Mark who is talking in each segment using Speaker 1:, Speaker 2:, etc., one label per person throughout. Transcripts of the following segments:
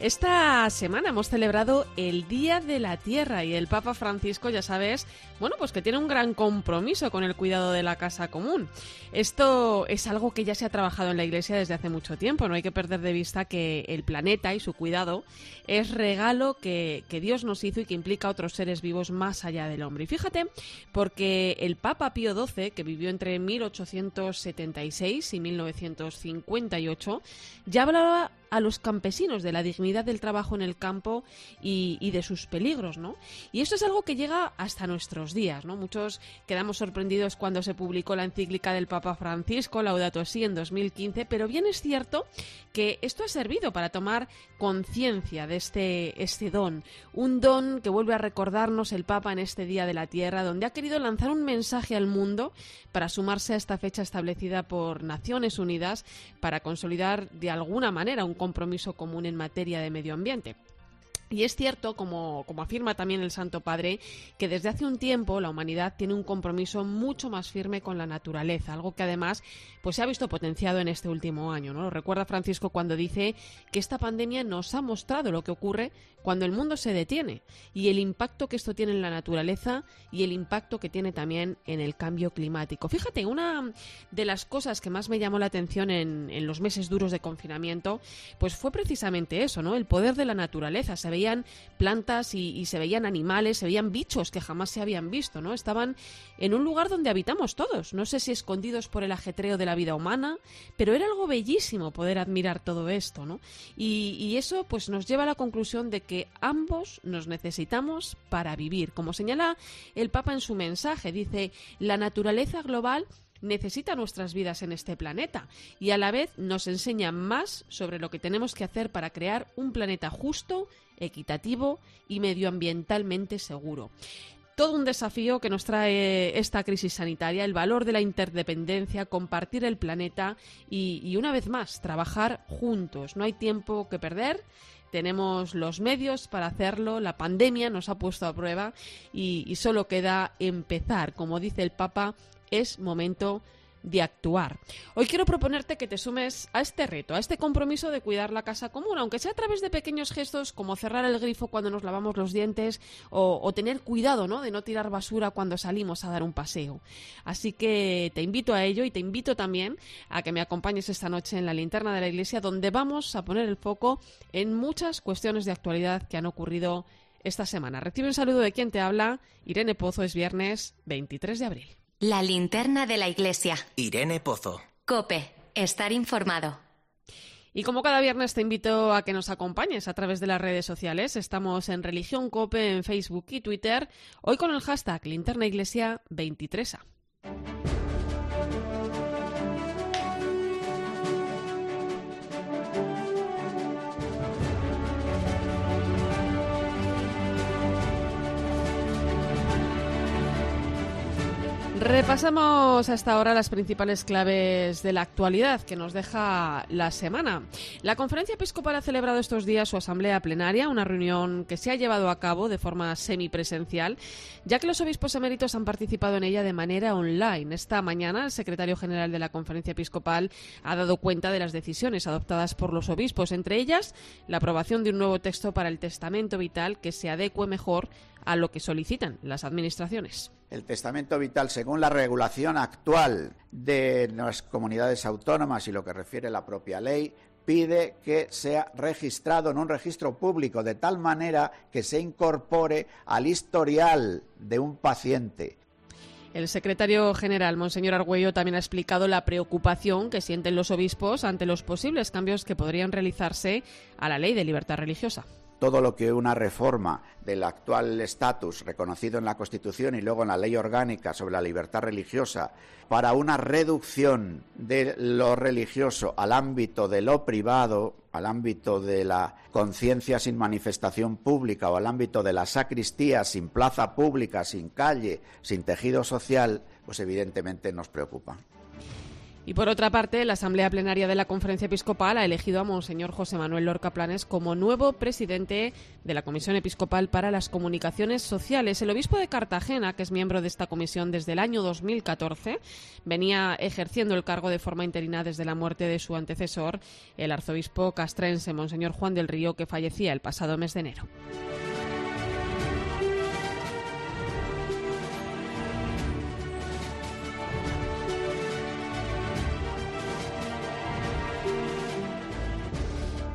Speaker 1: Esta semana hemos celebrado el Día de la Tierra y el Papa Francisco, ya sabes, bueno, pues que tiene un gran compromiso con el cuidado de la casa común. Esto es algo que ya se ha trabajado en la Iglesia desde hace mucho tiempo, no hay que perder de vista que el planeta y su cuidado es regalo que, Dios nos hizo y que implica a otros seres vivos más allá del hombre. Y fíjate, porque el Papa Pío XII, que vivió entre 1876 y 1958, ya hablaba a los campesinos de la dignidad del trabajo en el campo y, de sus peligros, ¿no? Y esto es algo que llega hasta nuestros días, ¿no? Muchos quedamos sorprendidos cuando se publicó la encíclica del Papa Francisco, Laudato Si, en 2015, pero bien es cierto que esto ha servido para tomar conciencia de este, este don, un don que vuelve a recordarnos el Papa en este Día de la Tierra, donde ha querido lanzar un mensaje al mundo para sumarse a esta fecha establecida por Naciones Unidas para consolidar de alguna manera un compromiso común en materia de medio ambiente. Y es cierto, como, como, afirma también el Santo Padre, que desde hace un tiempo la humanidad tiene un compromiso mucho más firme con la naturaleza, algo que además pues, se ha visto potenciado en este último año. ¿no? Lo recuerda Francisco cuando dice que esta pandemia nos ha mostrado lo que ocurre cuando el mundo se detiene y el impacto que esto tiene en la naturaleza y el impacto que tiene también en el cambio climático. Fíjate, una de las cosas que más me llamó la atención en, en los meses duros de confinamiento, pues fue precisamente eso, ¿no? El poder de la naturaleza. Se veían plantas y, se veían animales, se veían bichos que jamás se habían visto, ¿no? Estaban en un lugar donde habitamos todos, no sé si escondidos por el ajetreo de la vida humana, pero era algo bellísimo poder admirar todo esto, ¿no? Y, y eso pues nos lleva a la conclusión de que ambos nos necesitamos para vivir. Como señala el Papa en su mensaje, dice, la naturaleza global necesita nuestras vidas en este planeta y a la vez nos enseña más sobre lo que tenemos que hacer para crear un planeta justo, equitativo y medioambientalmente seguro. Todo un desafío que nos trae esta crisis sanitaria, el valor de la interdependencia, compartir el planeta y, una vez más, trabajar juntos. No hay tiempo que perder tenemos los medios para hacerlo, la pandemia nos ha puesto a prueba y, y, solo queda empezar. Como dice el Papa, es momento de actuar. Hoy quiero proponerte que te sumes a este reto, a este compromiso de cuidar la casa común, aunque sea a través de pequeños gestos como cerrar el grifo cuando nos lavamos los dientes o, tener cuidado ¿no? de no tirar basura cuando salimos a dar un paseo. Así que te invito a ello y te invito también a que me acompañes esta noche en la linterna de la iglesia donde vamos a poner el foco en muchas cuestiones de actualidad que han ocurrido esta semana. Recibe un saludo de quien te habla. Irene Pozo es viernes 23 de abril.
Speaker 2: La linterna de la iglesia.
Speaker 3: Irene Pozo.
Speaker 2: Cope, estar informado.
Speaker 1: Y como cada viernes te invito a que nos acompañes a través de las redes sociales. Estamos en Religión Cope en Facebook y Twitter. Hoy con el hashtag Linterna Iglesia 23A. Repasamos hasta ahora las principales claves de la actualidad que nos deja la semana. La Conferencia Episcopal ha celebrado estos días su asamblea plenaria, una reunión que se ha llevado a cabo de forma semipresencial, ya que los obispos eméritos han participado en ella de manera online. Esta mañana el secretario general de la Conferencia Episcopal ha dado cuenta de las decisiones adoptadas por los obispos, entre ellas la aprobación de un nuevo texto para el testamento vital que se adecue mejor a lo que solicitan las administraciones.
Speaker 4: El testamento vital, según la regulación actual de las comunidades autónomas y lo que refiere la propia ley, pide que sea registrado en un registro público de tal manera que se incorpore al historial de un paciente.
Speaker 1: El secretario general, Monseñor Argüello, también ha explicado la preocupación que sienten los obispos ante los posibles cambios que podrían realizarse a la ley de libertad religiosa.
Speaker 4: Todo lo que una reforma del actual estatus reconocido en la Constitución y luego en la Ley Orgánica sobre la libertad religiosa para una reducción de lo religioso al ámbito de lo privado, al ámbito de la conciencia sin manifestación pública o al ámbito de la sacristía sin plaza pública, sin calle, sin tejido social, pues evidentemente nos preocupa.
Speaker 1: Y por otra parte, la Asamblea Plenaria de la Conferencia Episcopal ha elegido a Monseñor José Manuel Lorca Planes como nuevo presidente de la Comisión Episcopal para las Comunicaciones Sociales. El obispo de Cartagena, que es miembro de esta comisión desde el año 2014, venía ejerciendo el cargo de forma interina desde la muerte de su antecesor, el arzobispo castrense Monseñor Juan del Río, que fallecía el pasado mes de enero.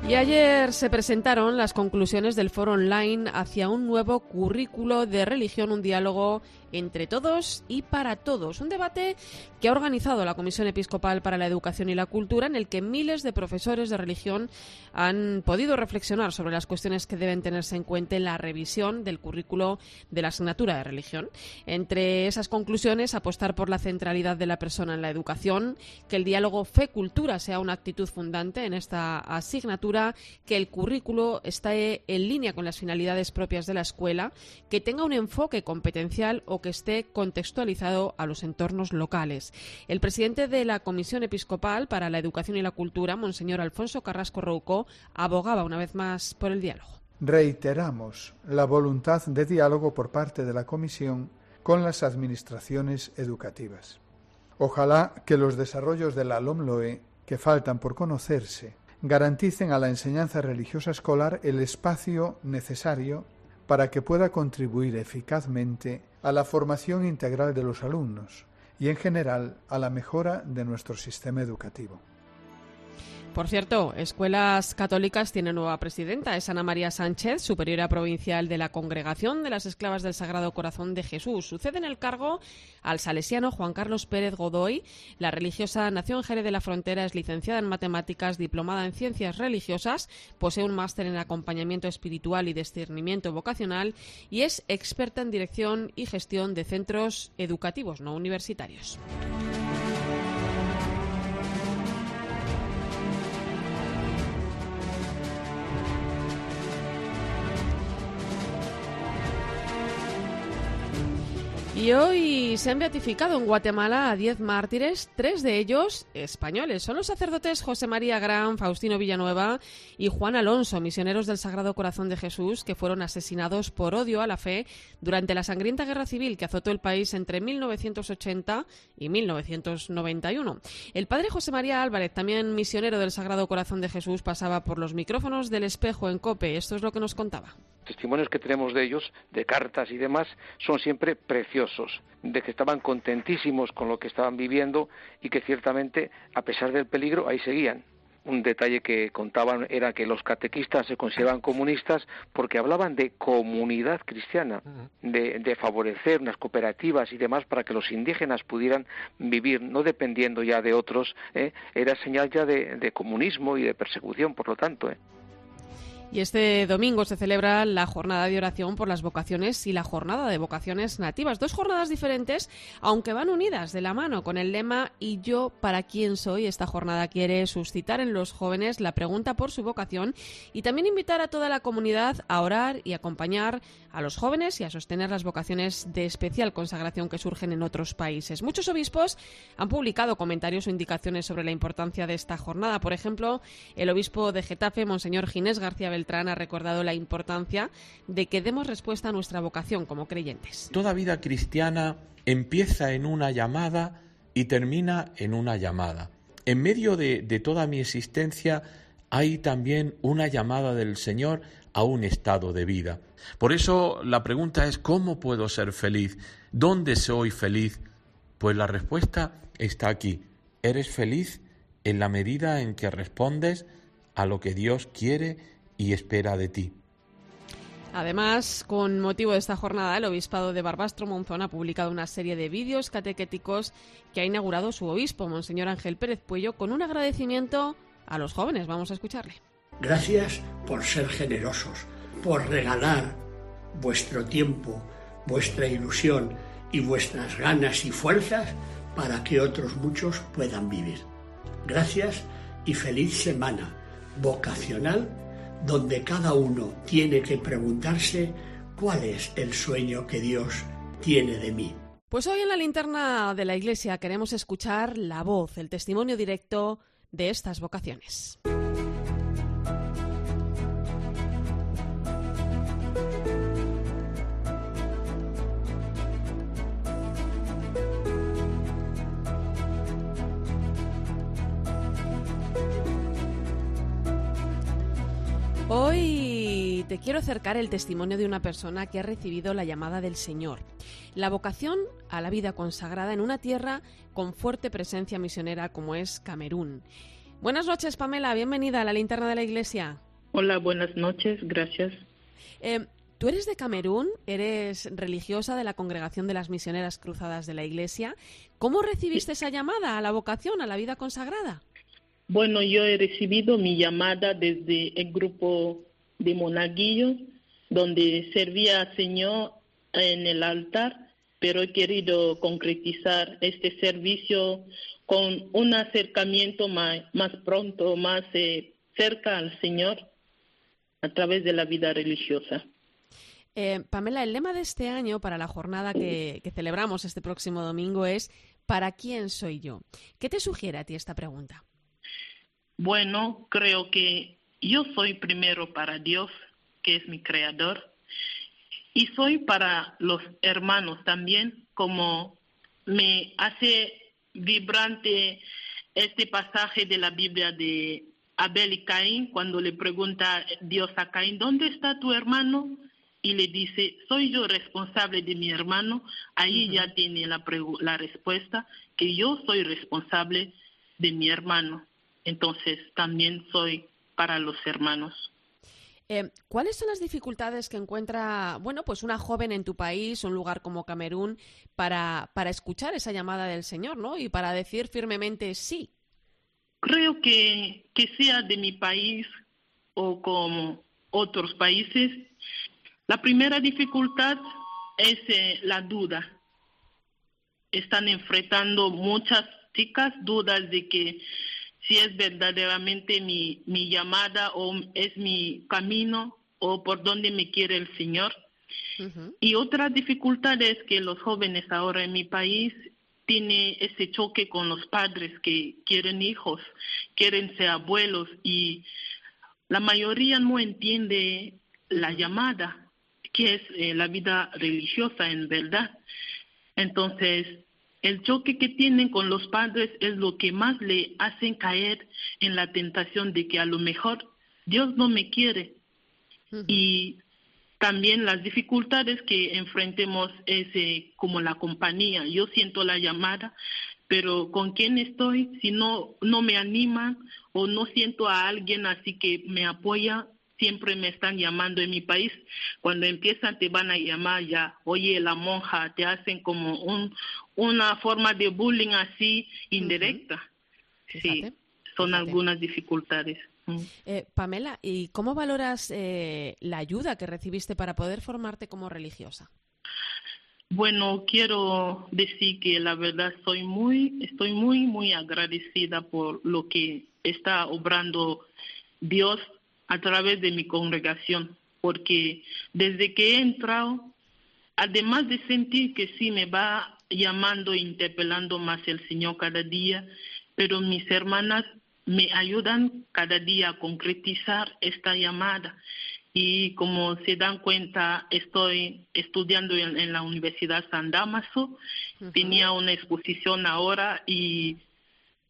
Speaker 1: Y ayer se presentaron las conclusiones del foro online hacia un nuevo currículo de religión, un diálogo entre todos y para todos. Un debate que ha organizado la Comisión Episcopal para la Educación y la Cultura, en el que miles de profesores de religión han podido reflexionar sobre las cuestiones que deben tenerse en cuenta en la revisión del currículo de la asignatura de religión. Entre esas conclusiones, apostar por la centralidad de la persona en la educación, que el diálogo fe-cultura sea una actitud fundante en esta asignatura, que el currículo esté en línea con las finalidades propias de la escuela, que tenga un enfoque competencial o que esté contextualizado a los entornos locales. El presidente de la Comisión Episcopal para la Educación y la Cultura, Monseñor Alfonso Carrasco Rouco, abogaba una vez más por el diálogo.
Speaker 5: Reiteramos la voluntad de diálogo por parte de la Comisión con las administraciones educativas. Ojalá que los desarrollos de la LOMLOE, que faltan por conocerse, garanticen a la enseñanza religiosa escolar el espacio necesario para que pueda contribuir eficazmente a la formación integral de los alumnos y en general a la mejora de nuestro sistema educativo.
Speaker 1: Por cierto, Escuelas Católicas tiene nueva presidenta, es Ana María Sánchez, superiora provincial de la Congregación de las Esclavas del Sagrado Corazón de Jesús. Sucede en el cargo al salesiano Juan Carlos Pérez Godoy. La religiosa nació en Jerez de la Frontera, es licenciada en Matemáticas, diplomada en Ciencias Religiosas, posee un máster en Acompañamiento Espiritual y Discernimiento Vocacional y es experta en dirección y gestión de centros educativos no universitarios. Y hoy se han beatificado en Guatemala a 10 mártires, tres de ellos españoles. Son los sacerdotes José María Gran, Faustino Villanueva y Juan Alonso, misioneros del Sagrado Corazón de Jesús, que fueron asesinados por odio a la fe durante la sangrienta guerra civil que azotó el país entre 1980 y 1991. El padre José María Álvarez, también misionero del Sagrado Corazón de Jesús, pasaba por los micrófonos del espejo en COPE. Esto es lo que nos contaba
Speaker 6: testimonios que tenemos de ellos, de cartas y demás, son siempre preciosos, de que estaban contentísimos con lo que estaban viviendo y que ciertamente, a pesar del peligro, ahí seguían. Un detalle que contaban era que los catequistas se consideraban comunistas porque hablaban de comunidad cristiana, de, favorecer unas cooperativas y demás para que los indígenas pudieran vivir, no dependiendo ya de otros, ¿eh? era señal ya de, de, comunismo y de persecución, por lo tanto. ¿eh?
Speaker 1: Y este domingo se celebra la jornada de oración por las vocaciones y la jornada de vocaciones nativas. Dos jornadas diferentes, aunque van unidas de la mano con el lema ¿Y yo para quién soy? Esta jornada quiere suscitar en los jóvenes la pregunta por su vocación y también invitar a toda la comunidad a orar y acompañar a los jóvenes y a sostener las vocaciones de especial consagración que surgen en otros países. Muchos obispos han publicado comentarios o indicaciones sobre la importancia de esta jornada. Por ejemplo, el obispo de Getafe, Monseñor Ginés García Beltrán ha recordado la importancia de que demos respuesta a nuestra vocación como creyentes.
Speaker 7: Toda vida cristiana empieza en una llamada y termina en una llamada. En medio de, de toda mi existencia hay también una llamada del Señor a un estado de vida. Por eso la pregunta es ¿cómo puedo ser feliz? ¿Dónde soy feliz? Pues la respuesta está aquí. Eres feliz en la medida en que respondes a lo que Dios quiere y espera de ti.
Speaker 1: Además, con motivo de esta jornada, el Obispado de Barbastro Monzón ha publicado una serie de vídeos catequéticos que ha inaugurado su obispo, Monseñor Ángel Pérez Puello, con un agradecimiento a los jóvenes. Vamos a escucharle.
Speaker 8: Gracias por ser generosos, por regalar vuestro tiempo, vuestra ilusión y vuestras ganas y fuerzas para que otros muchos puedan vivir. Gracias y feliz semana vocacional donde cada uno tiene que preguntarse cuál es el sueño que Dios tiene de mí.
Speaker 1: Pues hoy en la linterna de la iglesia queremos escuchar la voz, el testimonio directo de estas vocaciones. Hoy te quiero acercar el testimonio de una persona que ha recibido la llamada del Señor, la vocación a la vida consagrada en una tierra con fuerte presencia misionera como es Camerún. Buenas noches, Pamela, bienvenida a la linterna de la iglesia.
Speaker 9: Hola, buenas noches, gracias.
Speaker 1: Eh, Tú eres de Camerún, eres religiosa de la Congregación de las Misioneras Cruzadas de la Iglesia. ¿Cómo recibiste esa llamada a la vocación, a la vida consagrada?
Speaker 9: Bueno, yo he recibido mi llamada desde el grupo de monaguillos, donde servía al Señor en el altar, pero he querido concretizar este servicio con un acercamiento más, pronto, más eh, cerca al Señor a través de la vida religiosa.
Speaker 1: Eh, Pamela, el lema de este año para la jornada que celebramos este próximo domingo es ¿Para quién soy yo? ¿Qué te sugiere a ti esta pregunta?
Speaker 9: Bueno, creo que yo soy primero para Dios, que es mi creador, y soy para los hermanos también, como me hace vibrante este pasaje de la Biblia de Abel y Caín, cuando le pregunta Dios a Caín, ¿dónde está tu hermano? Y le dice, soy yo responsable de mi hermano. Ahí ya tiene la, la respuesta, que yo soy responsable de mi hermano entonces también soy para los hermanos.
Speaker 1: Eh, ¿Cuáles son las dificultades que encuentra, bueno, pues una joven en tu país, un lugar como Camerún, para, para escuchar esa llamada del Señor, ¿no? Y para decir firmemente sí.
Speaker 9: Creo que, que sea de mi país o como otros países, la primera dificultad es eh, la duda. Están enfrentando muchas chicas dudas de que si es verdaderamente mi, mi llamada o es mi camino o por dónde me quiere el Señor. Y otra dificultad es que los jóvenes ahora en mi país tienen ese choque con los padres que quieren hijos, quieren ser abuelos y la mayoría no entiende la llamada, que es eh, la vida religiosa en verdad. Entonces, el choque que tienen con los padres es lo que más le hacen caer en la tentación de que a lo mejor Dios no me quiere. Y también las dificultades que enfrentemos es eh, como la compañía. Yo siento la llamada, pero ¿con quién estoy? Si no, no me animan o no siento a alguien así que me apoya, siempre me están llamando en mi país. Cuando empiezan te van a llamar ya, oye, la monja, te hacen como un, una forma de bullying así indirecta. Sí, son algunas dificultades.
Speaker 1: Mm. Eh, Pamela, ¿y cómo valoras eh, la ayuda que recibiste para poder formarte como religiosa?
Speaker 9: Bueno, quiero decir que la verdad soy muy, estoy muy, muy agradecida por lo que está obrando Dios a través de mi congregación, porque desde que he entrado, además de sentir que sí me va llamando e interpelando más el Señor cada día, pero mis hermanas me ayudan cada día a concretizar esta llamada. Y como se dan cuenta, estoy estudiando en, la Universidad San Damaso, tenía una exposición ahora y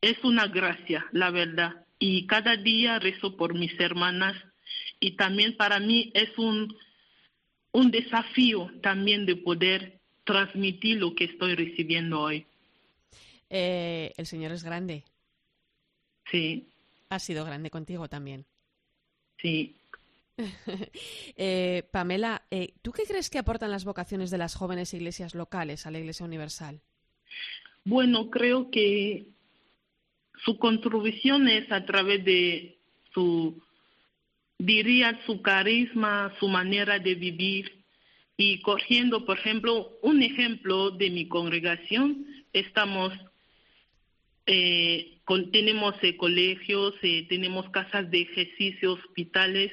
Speaker 9: es una gracia, la verdad y cada día rezo por mis hermanas y también para mí es un, un desafío también de poder transmitir lo que estoy recibiendo hoy.
Speaker 1: Eh, el Señor es grande.
Speaker 9: Sí.
Speaker 1: Ha sido grande contigo también.
Speaker 9: Sí.
Speaker 1: eh, Pamela, eh, ¿tú qué crees que aportan las vocaciones de las jóvenes iglesias locales a la Iglesia Universal?
Speaker 9: Bueno, creo que su contribución es a través de su diría su carisma, su manera de vivir. Y cogiendo, por ejemplo, un ejemplo de mi congregación, estamos, eh, tenemos eh, colegios, eh, tenemos casas de ejercicio, hospitales,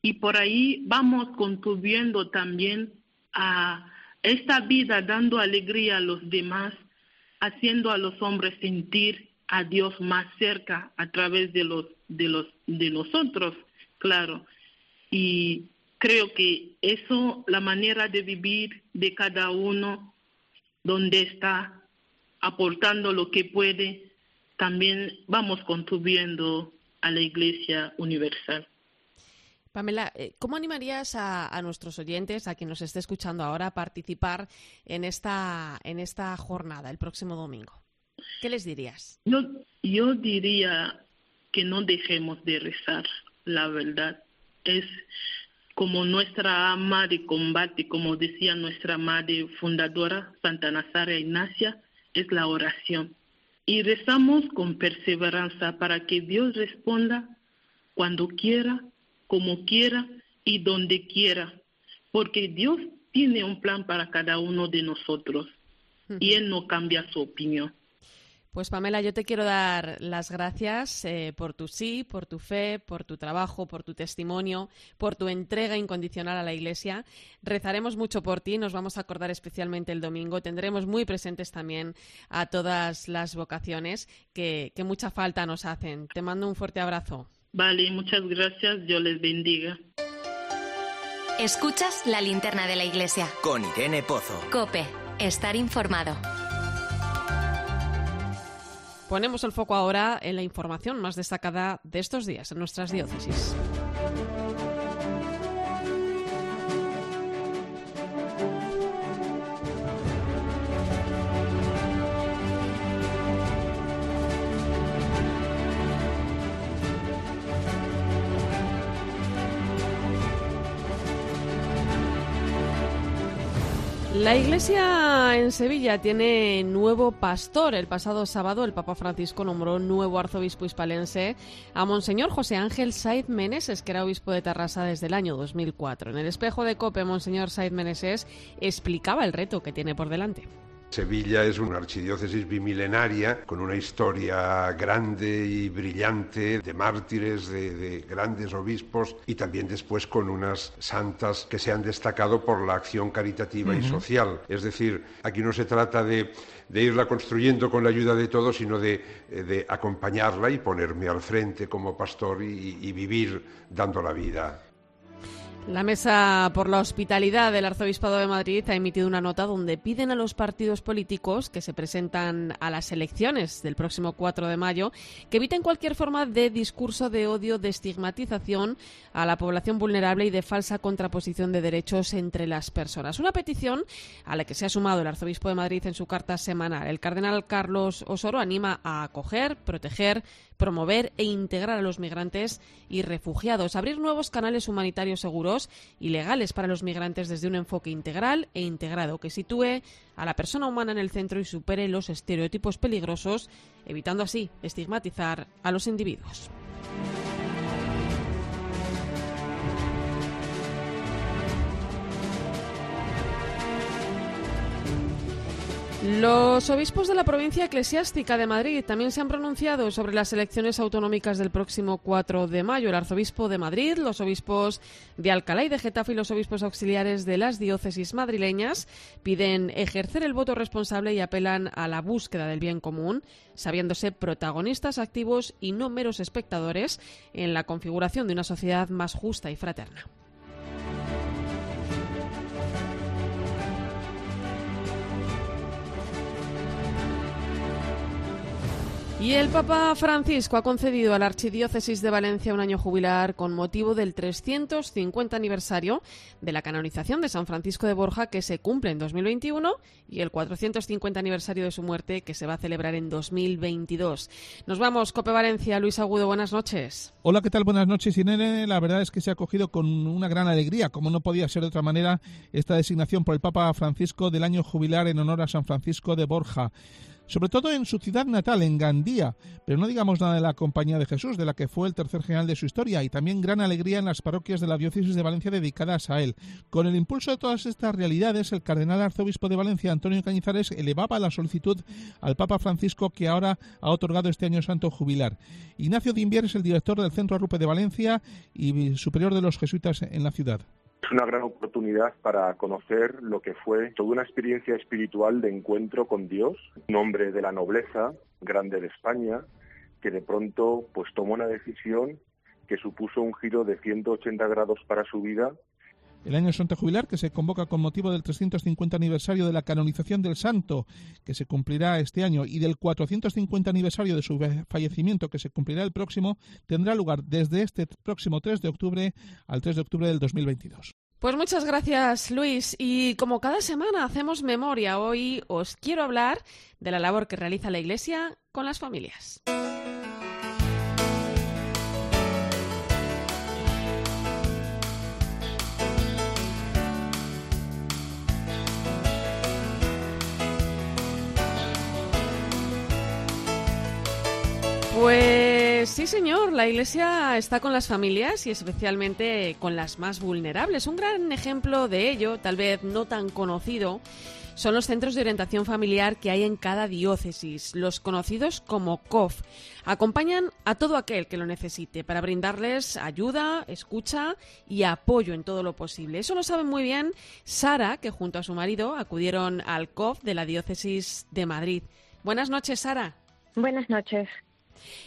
Speaker 9: y por ahí vamos contribuyendo también a esta vida, dando alegría a los demás, haciendo a los hombres sentir a Dios más cerca a través de los de los de nosotros, claro. Y creo que eso, la manera de vivir de cada uno, donde está aportando lo que puede, también vamos contribuyendo a la Iglesia Universal.
Speaker 1: Pamela, eh, ¿cómo animarías a, nuestros oyentes, a quien nos esté escuchando ahora, a participar en esta, en esta jornada el próximo domingo? ¿Qué les dirías?
Speaker 9: Yo, yo diría que no dejemos de rezar, la verdad. Es como nuestra madre combate, como decía nuestra madre fundadora, Santa Nazaria Ignacia, es la oración. Y rezamos con perseverancia para que Dios responda cuando quiera, como quiera y donde quiera, porque Dios tiene un plan para cada uno de nosotros y Él no cambia su opinión.
Speaker 1: Pues Pamela, yo te quiero dar las gracias eh, por tu sí, por tu fe, por tu trabajo, por tu testimonio, por tu entrega incondicional a la Iglesia. Rezaremos mucho por ti, nos vamos a acordar especialmente el domingo. Tendremos muy presentes también a todas las vocaciones que, que mucha falta nos hacen. Te mando un fuerte abrazo.
Speaker 9: Vale, muchas gracias. Dios les bendiga.
Speaker 2: Escuchas la linterna de la Iglesia.
Speaker 3: Con Irene Pozo.
Speaker 2: Cope, estar informado.
Speaker 1: Ponemos el foco ahora en la información más destacada de estos días en nuestras diócesis. La iglesia en Sevilla tiene nuevo pastor. El pasado sábado el Papa Francisco nombró nuevo arzobispo hispalense a Monseñor José Ángel Saiz Meneses, que era obispo de Tarrasa desde el año 2004. En el espejo de Cope, Monseñor Saiz Meneses explicaba el reto que tiene por delante.
Speaker 10: Sevilla es una archidiócesis bimilenaria con una historia grande y brillante de mártires, de, grandes obispos y también después con unas santas que se han destacado por la acción caritativa y social. Es decir, aquí no se trata de, irla construyendo con la ayuda de todos, sino de, acompañarla y ponerme al frente como pastor y vivir dando la vida.
Speaker 1: La Mesa por la Hospitalidad del Arzobispado de Madrid ha emitido una nota donde piden a los partidos políticos que se presentan a las elecciones del próximo 4 de mayo que eviten cualquier forma de discurso de odio, de estigmatización a la población vulnerable y de falsa contraposición de derechos entre las personas. Una petición a la que se ha sumado el Arzobispo de Madrid en su carta semanal. El cardenal Carlos Osoro anima a acoger, proteger, promover e integrar a los migrantes y refugiados, abrir nuevos canales humanitarios seguros y legales para los migrantes desde un enfoque integral e integrado que sitúe a la persona humana en el centro y supere los estereotipos peligrosos, evitando así estigmatizar a los individuos. Los obispos de la provincia eclesiástica de Madrid también se han pronunciado sobre las elecciones autonómicas del próximo 4 de mayo. El arzobispo de Madrid, los obispos de Alcalá y de Getafe y los obispos auxiliares de las diócesis madrileñas piden ejercer el voto responsable y apelan a la búsqueda del bien común, sabiéndose protagonistas activos y no meros espectadores en la configuración de una sociedad más justa y fraterna. Y el Papa Francisco ha concedido a la Archidiócesis de Valencia un año jubilar con motivo del 350 aniversario de la canonización de San Francisco de Borja que se cumple en 2021 y el 450 aniversario de su muerte que se va a celebrar en 2022. Nos vamos, Cope Valencia. Luis Agudo, buenas noches.
Speaker 11: Hola, ¿qué tal? Buenas noches, Inene. La verdad es que se ha acogido con una gran alegría, como no podía ser de otra manera, esta designación por el Papa Francisco del año jubilar en honor a San Francisco de Borja. Sobre todo en su ciudad natal, en Gandía, pero no digamos nada de la Compañía de Jesús, de la que fue el tercer general de su historia, y también gran alegría en las parroquias de la diócesis de Valencia dedicadas a él. Con el impulso de todas estas realidades, el cardenal arzobispo de Valencia, Antonio Cañizares, elevaba la solicitud al Papa Francisco que ahora ha otorgado este año santo jubilar. Ignacio Dimbier es el director del Centro Arrupe de Valencia y superior de los jesuitas en la ciudad.
Speaker 12: Es una gran oportunidad para conocer lo que fue toda una experiencia espiritual de encuentro con Dios, un hombre de la nobleza grande de España, que de pronto pues tomó una decisión que supuso un giro de 180 grados para su vida
Speaker 11: el año Santo Jubilar, que se convoca con motivo del 350 aniversario de la canonización del santo, que se cumplirá este año, y del 450 aniversario de su fallecimiento, que se cumplirá el próximo, tendrá lugar desde este próximo 3 de octubre al 3 de octubre del 2022.
Speaker 1: Pues muchas gracias, Luis. Y como cada semana hacemos memoria, hoy os quiero hablar de la labor que realiza la Iglesia con las familias. Pues sí, señor, la Iglesia está con las familias y especialmente con las más vulnerables. Un gran ejemplo de ello, tal vez no tan conocido, son los centros de orientación familiar que hay en cada diócesis, los conocidos como COF. Acompañan a todo aquel que lo necesite para brindarles ayuda, escucha y apoyo en todo lo posible. Eso lo sabe muy bien Sara, que junto a su marido acudieron al COF de la diócesis de Madrid. Buenas noches, Sara.
Speaker 13: Buenas noches.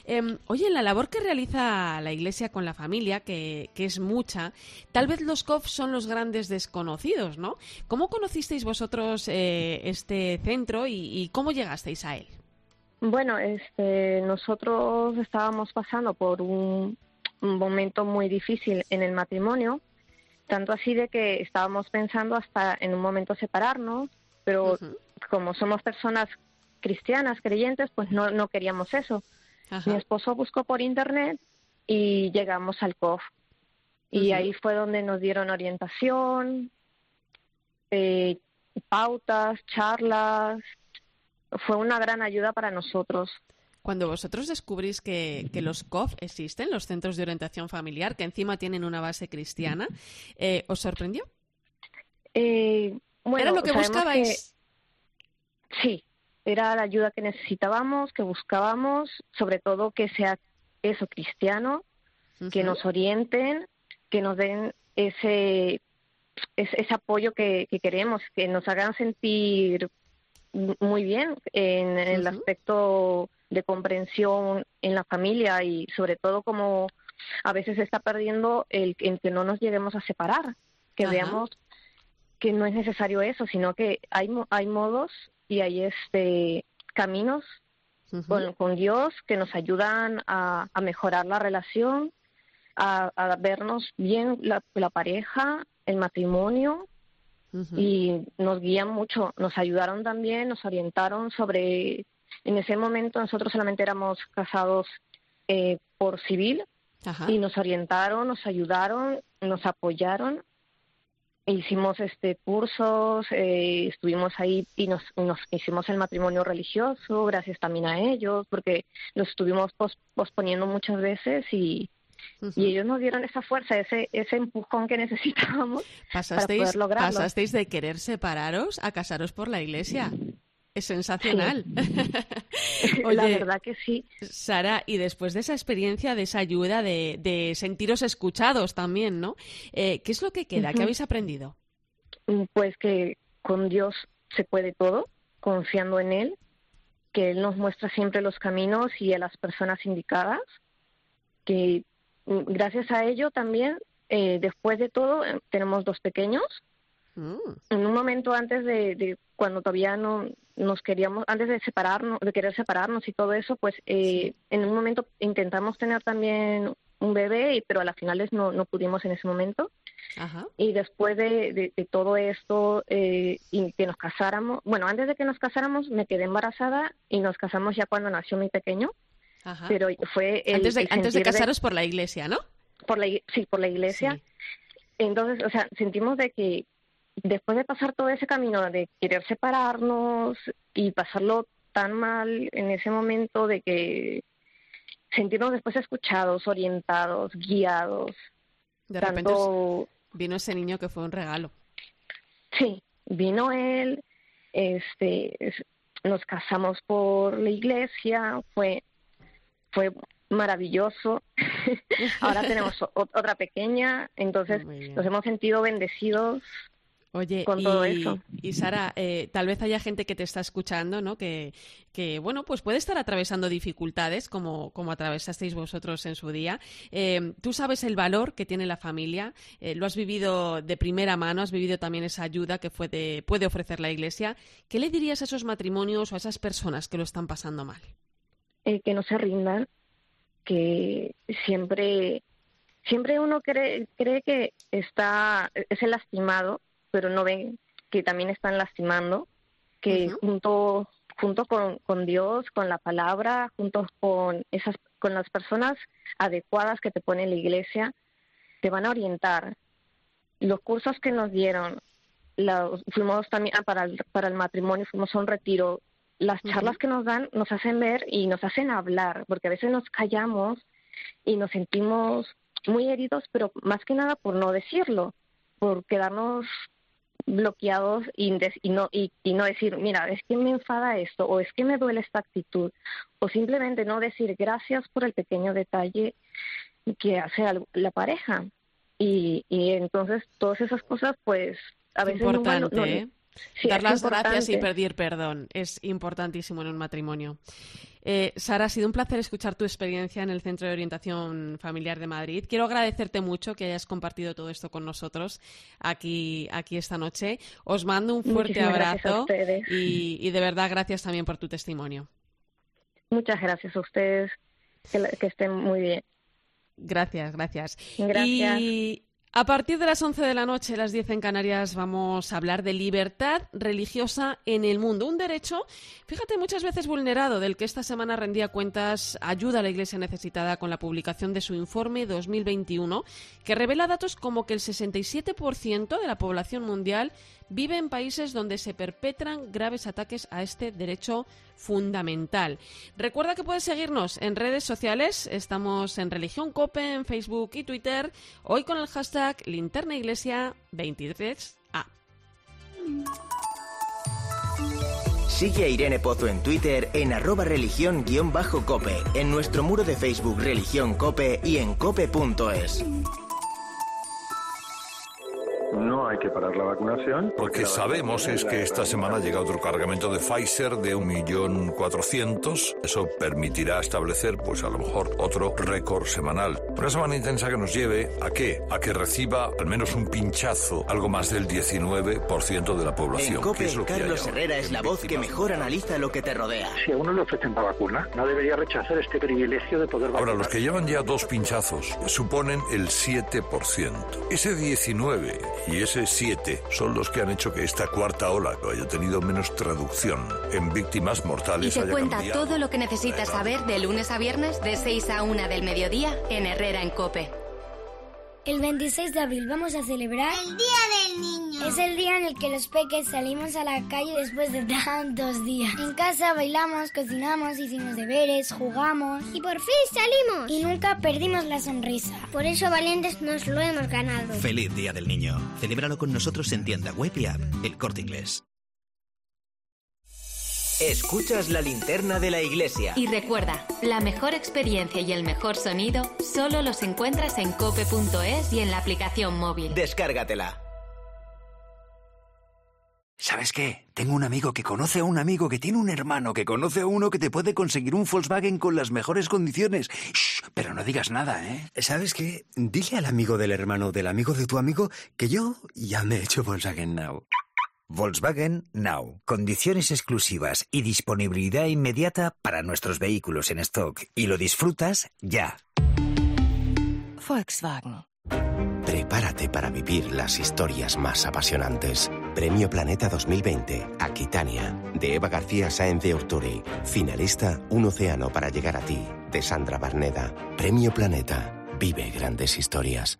Speaker 1: Eh, oye, la labor que realiza la Iglesia con la familia, que, es mucha, tal vez los COF son los grandes desconocidos, ¿no? ¿Cómo conocisteis vosotros eh, este centro y, cómo llegasteis a él?
Speaker 13: Bueno, este, nosotros estábamos pasando por un, momento muy difícil en el matrimonio, tanto así de que estábamos pensando hasta en un momento separarnos, pero como somos personas cristianas, creyentes, pues no, no queríamos eso. Mi esposo buscó por internet y llegamos al COF. Y ahí fue donde nos dieron orientación, eh, pautas, charlas. Fue una gran ayuda para nosotros.
Speaker 1: Cuando vosotros descubrís que, los COF existen, los Centros de Orientación Familiar, que encima tienen una base cristiana, eh, ¿os sorprendió?
Speaker 13: Eh,
Speaker 1: ¿Era lo que buscabais?
Speaker 13: Sí, era la ayuda que necesitábamos, que buscábamos, sobre todo que sea eso cristiano, que nos orienten, que nos den ese, ese, apoyo que, queremos, que nos hagan sentir muy bien en, el aspecto de comprensión en la familia y sobre todo como a veces se está perdiendo el, que no nos lleguemos a separar, que veamos que no es necesario eso, sino que hay, hay modos y hay este caminos con, Dios que nos ayudan a, mejorar la relación, a, vernos bien la, pareja, el matrimonio y nos guían mucho, nos ayudaron también, nos orientaron sobre, en ese momento nosotros solamente éramos casados eh, por civil y nos orientaron, nos ayudaron, nos apoyaron hicimos este cursos, eh, estuvimos ahí y nos, nos, hicimos el matrimonio religioso, gracias también a ellos, porque lo estuvimos posponiendo muchas veces y, y ellos nos dieron esa fuerza, ese, ese empujón que necesitábamos para poder lograrlo.
Speaker 1: Pasasteis de querer separaros a casaros por la iglesia. Es sensacional.
Speaker 13: la verdad que sí.
Speaker 1: Sara, y después de esa experiencia, de esa ayuda, de, sentiros escuchados también, ¿no? Eh, ¿Qué es lo que queda? ¿Qué habéis aprendido?
Speaker 13: Mm, pues que con Dios se puede todo, confiando en Él, que Él nos muestra siempre los caminos y a las personas indicadas, que mm, gracias a ello también, eh, después de todo, eh, tenemos dos pequeños. Mm. En un momento antes de cuando todavía no, nos queríamos, antes de separarnos, de querer separarnos y todo eso, pues eh, en un momento intentamos tener también un bebé, pero a las finales no, no pudimos en ese momento. Y después de, todo esto eh, y que nos casáramos, bueno, antes de que nos casáramos me quedé embarazada y nos casamos ya cuando nació mi pequeño. Pero fue
Speaker 1: antes de, antes de casaros por la iglesia, ¿no?
Speaker 13: Por la, sí, por la iglesia. Entonces, o sea, sentimos de que después de pasar todo ese camino de querer separarnos y pasarlo tan mal en ese momento de que sentirnos después escuchados, orientados, guiados.
Speaker 1: De repente vino ese niño que fue un regalo.
Speaker 13: Sí, vino él, este, nos casamos por la iglesia, fue, fue maravilloso. Ahora tenemos otra pequeña, entonces nos hemos sentido bendecidos
Speaker 1: Oye,
Speaker 13: con todo eso.
Speaker 1: y Sara, eh, tal vez haya gente que te está escuchando, ¿no? Que, que, bueno, pues puede estar atravesando dificultades como, como atravesasteis vosotros en su día. Eh, tú sabes el valor que tiene la familia, eh, lo has vivido de primera mano, has vivido también esa ayuda que puede, puede ofrecer la Iglesia. ¿Qué le dirías a esos matrimonios o a esas personas que lo están pasando mal?
Speaker 13: que no se rindan, que siempre siempre uno cree, cree que está es el lastimado pero no ven que también están lastimando, que junto junto con, con, Dios, con la palabra, junto con esas con las personas adecuadas que te pone la iglesia, te van a orientar. Los cursos que nos dieron, fuimos también ah, para el, para el matrimonio, fuimos a un retiro. Las charlas que nos dan nos hacen ver y nos hacen hablar, porque a veces nos callamos y nos sentimos muy heridos, pero más que nada por no decirlo, por quedarnos bloqueados y, no, y, no decir, mira, es que me enfada esto o es que me duele esta actitud o simplemente no decir gracias por el pequeño detalle que hace la pareja. Y, y entonces todas esas cosas pues a veces
Speaker 1: importante, no, ¿eh? Dar las gracias y pedir perdón es importantísimo en un matrimonio. Eh, Sara, ha sido un placer escuchar tu experiencia en el Centro de Orientación Familiar de Madrid. Quiero agradecerte mucho que hayas compartido todo esto con nosotros aquí, aquí esta noche. Os mando un fuerte abrazo y, de verdad gracias también por tu testimonio.
Speaker 13: Muchas gracias a ustedes. Que, estén muy bien.
Speaker 1: Gracias, gracias.
Speaker 13: Gracias.
Speaker 1: A partir de las 11 de la noche, las 10 en Canarias, vamos a hablar de libertad religiosa en el mundo. Un derecho, fíjate, muchas veces vulnerado, del que esta semana rendía cuentas ayuda a la Iglesia necesitada con la publicación de su informe 2021, que revela datos como que el 67% de la población mundial vive en países donde se perpetran graves ataques a este derecho fundamental. Recuerda que puedes seguirnos en redes sociales. Estamos en Religión Cope, en Facebook y Twitter. Hoy con el hashtag Linterna Iglesia 23A.
Speaker 3: Sigue a Irene Pozo en Twitter en arroba religión-cope, en nuestro muro de Facebook Religión Cope y en cope.es.
Speaker 12: No hay que parar la vacunación.
Speaker 14: Porque sabemos es que esta semana llega otro cargamento de Pfizer de 1.400.000. Eso permitirá establecer, pues a lo mejor, otro récord semanal. Una semana intensa que nos lleve a qué? A que reciba al menos un pinchazo, algo más del 19% de la población.
Speaker 3: En COPE, Carlos Herrera es la voz que mejor analiza lo que te rodea.
Speaker 15: Si a uno le ofrecen la vacuna, no debería rechazar este privilegio de poder vacunar.
Speaker 14: Ahora, los que llevan ya dos pinchazos suponen el 7%. Ese 19 y ese 7 son los que han hecho que esta cuarta ola haya tenido menos traducción en víctimas mortales.
Speaker 2: Y te cuenta todo lo que necesitas saber de lunes a viernes de 6 a 1 del mediodía en Herrera en Cope.
Speaker 16: El 26 de abril vamos a celebrar
Speaker 17: el Día del Niño.
Speaker 16: Es el día en el que los peques salimos a la calle después de tantos días. En casa bailamos, cocinamos, hicimos deberes, jugamos.
Speaker 17: Y por fin salimos.
Speaker 16: Y nunca perdimos la sonrisa.
Speaker 17: Por eso valientes nos lo hemos ganado.
Speaker 18: Feliz Día del Niño. Celébralo con nosotros en tienda web y app, El Corte Inglés.
Speaker 3: Escuchas la linterna de la iglesia.
Speaker 2: Y recuerda, la mejor experiencia y el mejor sonido solo los encuentras en cope.es y en la aplicación móvil.
Speaker 3: Descárgatela.
Speaker 19: ¿Sabes qué? Tengo un amigo que conoce a un amigo que tiene un hermano que conoce a uno que te puede conseguir un Volkswagen con las mejores condiciones. Shh, pero no digas nada, ¿eh?
Speaker 20: ¿Sabes qué? Dile al amigo del hermano del amigo de tu amigo que yo ya me he hecho Volkswagen Now. Volkswagen Now. Condiciones exclusivas y disponibilidad inmediata para nuestros vehículos en stock. Y lo disfrutas ya.
Speaker 21: Volkswagen.
Speaker 22: Prepárate para vivir las historias más apasionantes. Premio Planeta 2020, Aquitania, de Eva García Sáenz de Orturi. Finalista, Un océano para llegar a ti, de Sandra Barneda. Premio Planeta, vive grandes historias.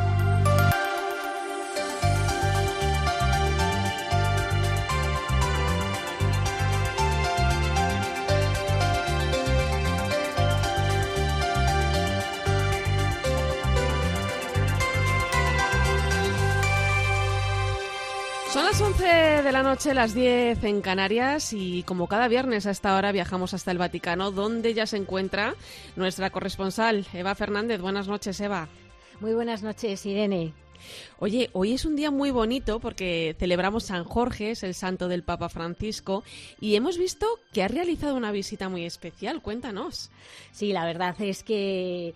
Speaker 1: 11 de la noche, las 10 en Canarias y como cada viernes a esta hora viajamos hasta el Vaticano, donde ya se encuentra nuestra corresponsal, Eva Fernández. Buenas noches, Eva.
Speaker 23: Muy buenas noches, Irene.
Speaker 1: Oye, hoy es un día muy bonito porque celebramos San Jorge, es el santo del Papa Francisco, y hemos visto que ha realizado una visita muy especial. Cuéntanos.
Speaker 23: Sí, la verdad es que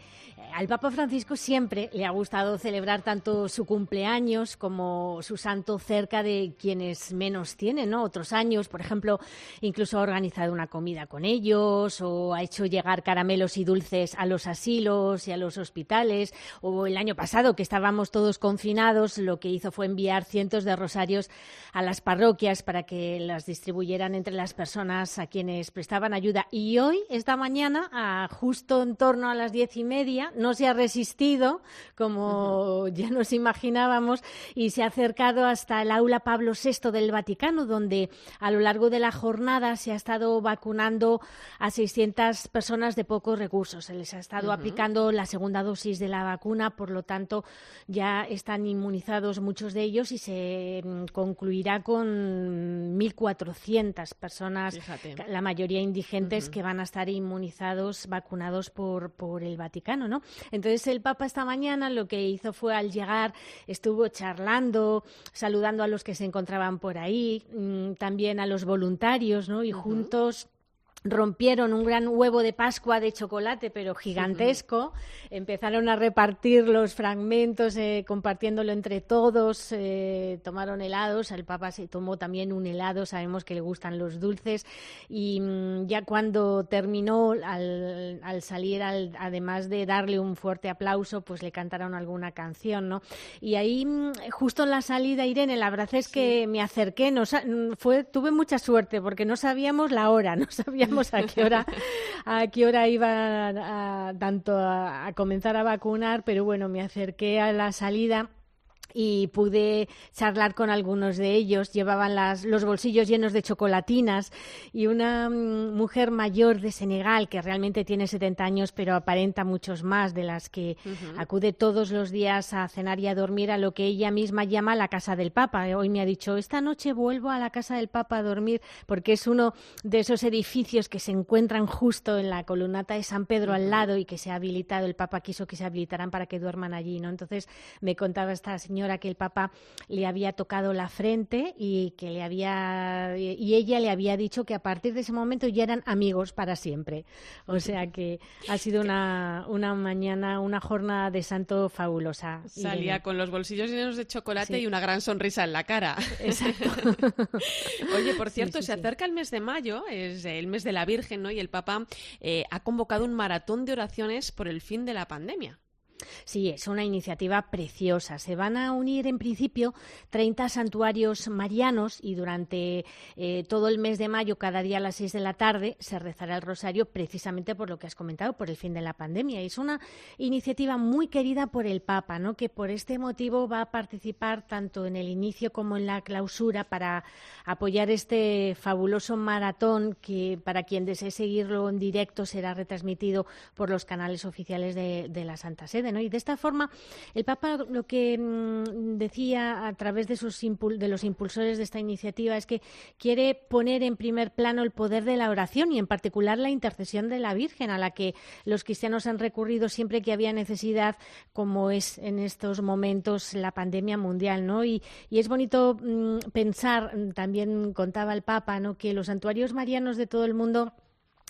Speaker 23: al Papa Francisco siempre le ha gustado celebrar tanto su cumpleaños como su santo cerca de quienes menos tienen, ¿no? Otros años, por ejemplo, incluso ha organizado una comida con ellos o ha hecho llegar caramelos y dulces a los asilos y a los hospitales. O el año pasado, que estábamos todos confinados, lo que hizo fue enviar cientos de rosarios a las parroquias para que las distribuyeran entre las personas a quienes prestaban ayuda. Y hoy, esta mañana, a justo en torno a las diez y media, no se ha resistido, como ya nos imaginábamos, y se ha acercado hasta el aula Pablo VI del Vaticano, donde a lo largo de la jornada se ha estado vacunando a 600 personas de pocos recursos. Se les ha estado aplicando la segunda dosis de la vacuna, por lo tanto, ya están inmunizados muchos de ellos y se mm, concluirá con 1.400 personas,
Speaker 1: Fíjate.
Speaker 23: la mayoría indigentes, que van a estar inmunizados, vacunados por, por el Vaticano, ¿no? Entonces el Papa esta mañana lo que hizo fue al llegar estuvo charlando, saludando a los que se encontraban por ahí, mm, también a los voluntarios, ¿no? Y juntos rompieron un gran huevo de Pascua de chocolate, pero gigantesco. Empezaron a repartir los fragmentos, eh, compartiéndolo entre todos. eh, tomaron helados. El Papa se tomó también un helado. Sabemos que le gustan los dulces. Y mm, ya cuando terminó, al, al salir, al- además de darle un fuerte aplauso, pues le cantaron alguna canción, ¿no? Y ahí, mm, justo en la salida, Irene, la verdad es que me acerqué. No, mm, fue, tuve mucha suerte porque no sabíamos la hora, no sabíamos a qué hora, a qué hora iba a, tanto a comenzar a vacunar, pero bueno, me acerqué a la salida y pude charlar con algunos de ellos. Llevaban las, los bolsillos llenos de chocolatinas y una mm, mujer mayor de Senegal que realmente tiene 70 años pero aparenta muchos más de las que acude todos los días a cenar y a dormir a lo que ella misma llama la casa del Papa. Hoy me ha dicho, esta noche vuelvo a la casa del Papa a dormir porque es uno de esos edificios que se encuentran justo en la columnata de San Pedro al lado y que se ha habilitado, el Papa quiso que se habilitaran para que duerman allí, ¿no? Entonces me contaba esta señora que el Papa le había tocado la frente y que le había y ella le había dicho que a partir de ese momento ya eran amigos para siempre. O sea que ha sido una, una mañana, una jornada de santo fabulosa.
Speaker 1: Salía con los bolsillos llenos de chocolate
Speaker 23: Sí.
Speaker 1: y una gran sonrisa en la cara. Oye, por cierto,
Speaker 23: sí,
Speaker 1: se acerca el mes de mayo, es el mes de la Virgen, ¿no? Y el Papa eh, ha convocado un maratón de oraciones por el fin de la pandemia.
Speaker 23: Sí, es una iniciativa preciosa. Se van a unir en principio 30 santuarios marianos y durante eh, todo el mes de mayo, cada día a las 6 de la tarde, se rezará el rosario precisamente por lo que has comentado, por el fin de la pandemia. Es una iniciativa muy querida por el Papa, ¿no? que por este motivo va a participar tanto en el inicio como en la clausura para apoyar este fabuloso maratón que para quien desee seguirlo en directo será retransmitido por los canales oficiales de, de la Santa Sede. ¿No? Y de esta forma, el Papa lo que mm, decía a través de, sus de los impulsores de esta iniciativa es que quiere poner en primer plano el poder de la oración y en particular la intercesión de la Virgen a la que los cristianos han recurrido siempre que había necesidad, como es en estos momentos la pandemia mundial. ¿no? Y, y es bonito mm, pensar, mm, también contaba el Papa, ¿no? que los santuarios marianos de todo el mundo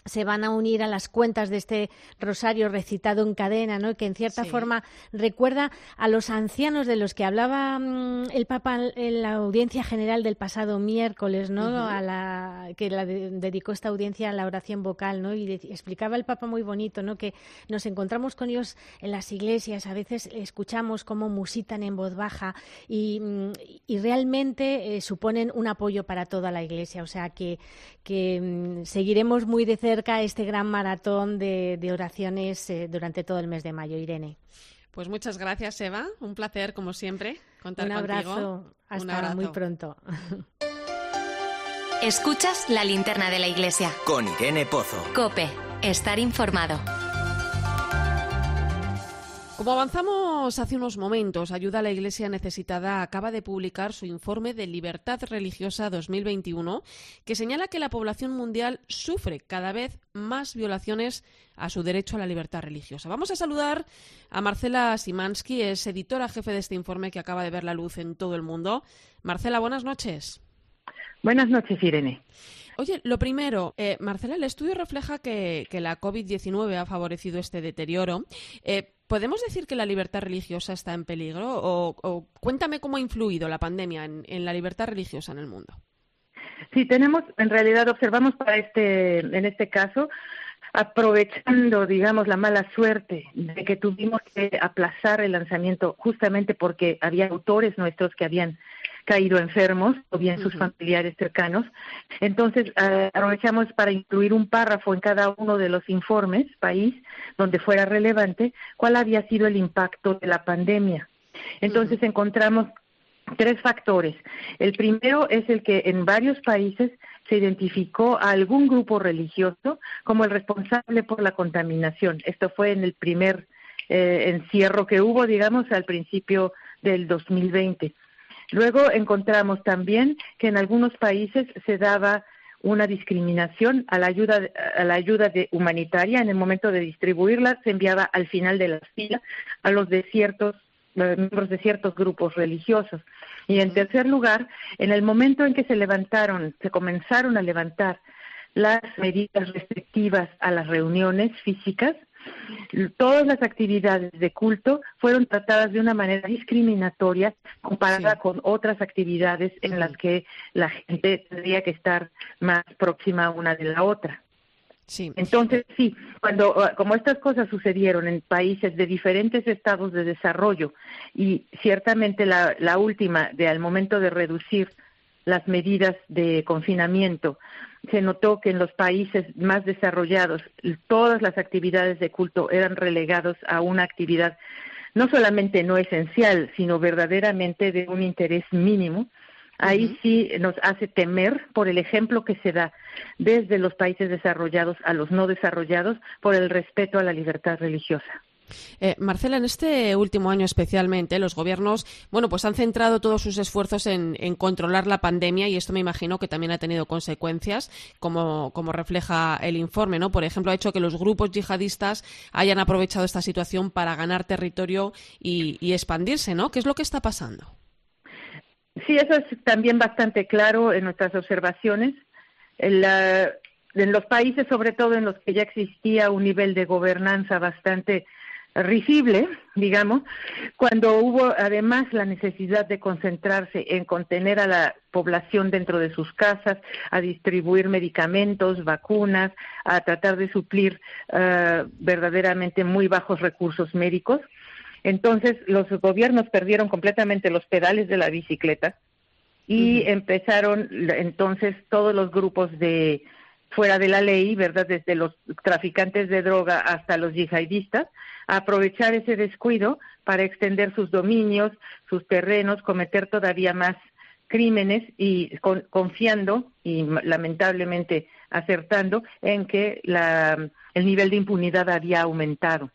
Speaker 23: se van a unir a las cuentas de este rosario recitado en cadena, ¿no? que en cierta
Speaker 1: Sí.
Speaker 23: forma recuerda a los ancianos de los que hablaba mm, el Papa en la audiencia general del pasado miércoles, ¿no? A la, que la de- dedicó esta audiencia a la oración vocal, ¿no? y de- explicaba el Papa muy bonito, ¿no? que nos encontramos con ellos en las iglesias, a veces escuchamos cómo musitan en voz baja y, mm, y realmente eh, suponen un apoyo para toda la iglesia, o sea que, que mm, seguiremos muy de cerca cerca este gran maratón de, oraciones eh, durante todo el mes de mayo, Irene.
Speaker 1: Pues muchas gracias, Eva. Un placer, como siempre, contar
Speaker 23: Un abrazo. Hasta muy pronto.
Speaker 2: Escuchas la linterna de la iglesia.
Speaker 3: Con Irene Pozo.
Speaker 2: Cope. Estar informado.
Speaker 1: Como avanzamos hace unos momentos, Ayuda a la Iglesia Necesitada acaba de publicar su informe de Libertad Religiosa 2021, que señala que la población mundial sufre cada vez más violaciones a su derecho a la libertad religiosa. Vamos a saludar a Marcela Simansky, es editora jefe de este informe que acaba de ver la luz en todo el mundo. Marcela, buenas noches.
Speaker 24: Buenas noches, Irene.
Speaker 1: Oye, lo primero, eh, Marcela, el estudio refleja que, la COVID-19 ha favorecido este deterioro. Eh, ¿Podemos decir que la libertad religiosa está en peligro? O, cuéntame cómo ha influido la pandemia en, la libertad religiosa en el mundo.
Speaker 24: Sí, tenemos, en realidad, observamos para este, en este caso, aprovechando, digamos, la mala suerte de que tuvimos que aplazar el lanzamiento justamente porque había autores nuestros que habían caído enfermos o bien sus familiares cercanos. Entonces, eh, aprovechamos para incluir un párrafo en cada uno de los informes, país, donde fuera relevante, cuál había sido el impacto de la pandemia. Entonces, encontramos tres factores. El primero es el que en varios países se identificó a algún grupo religioso como el responsable por la contaminación. Esto fue en el primer eh, encierro que hubo, digamos, al principio del 2020. Luego encontramos también que en algunos países se daba una discriminación a la ayuda, a la ayuda humanitaria en el momento de distribuirla se enviaba al final de la fila a los de ciertos eh, miembros de ciertos grupos religiosos. Y en tercer lugar, en el momento en que se levantaron, se comenzaron a levantar las medidas restrictivas a las reuniones físicas, todas las actividades de culto fueron tratadas de una manera discriminatoria comparada con otras actividades en las que la gente tendría que estar más próxima una de la otra.
Speaker 1: Sí.
Speaker 24: Entonces, sí, cuando ah, como estas cosas sucedieron en países de diferentes estados de desarrollo y ciertamente la, la última de al momento de reducir las medidas de confinamiento se notó que en los países más desarrollados todas las actividades de culto eran relegados a una actividad no solamente no esencial, sino verdaderamente de un interés mínimo. Ahí sí nos hace temer por el ejemplo que se da desde los países desarrollados a los no desarrollados por el respeto a la libertad religiosa.
Speaker 1: Eh, Marcela, en este último año especialmente, los gobiernos, bueno, pues han centrado todos sus esfuerzos en, controlar la pandemia y esto me imagino que también ha tenido consecuencias, como, refleja el informe, ¿no? Por ejemplo, ha hecho que los grupos yihadistas hayan aprovechado esta situación para ganar territorio y, expandirse, ¿no? ¿Qué es lo que está pasando?
Speaker 24: Sí, eso es también bastante claro en nuestras observaciones. en los países, sobre todo en los que ya existía un nivel de gobernanza bastante risible, digamos, cuando hubo además la necesidad de concentrarse en contener a la población dentro de sus casas, a distribuir medicamentos, vacunas, a tratar de suplir eh, verdaderamente muy bajos recursos médicos. Entonces los gobiernos perdieron completamente los pedales de la bicicleta y empezaron entonces todos los grupos de fuera de la ley, ¿verdad? Desde los traficantes de droga hasta los yihadistas, aprovechar ese descuido para extender sus dominios, sus terrenos, cometer todavía más crímenes y confiando y lamentablemente acertando en que la, el nivel de impunidad había aumentado.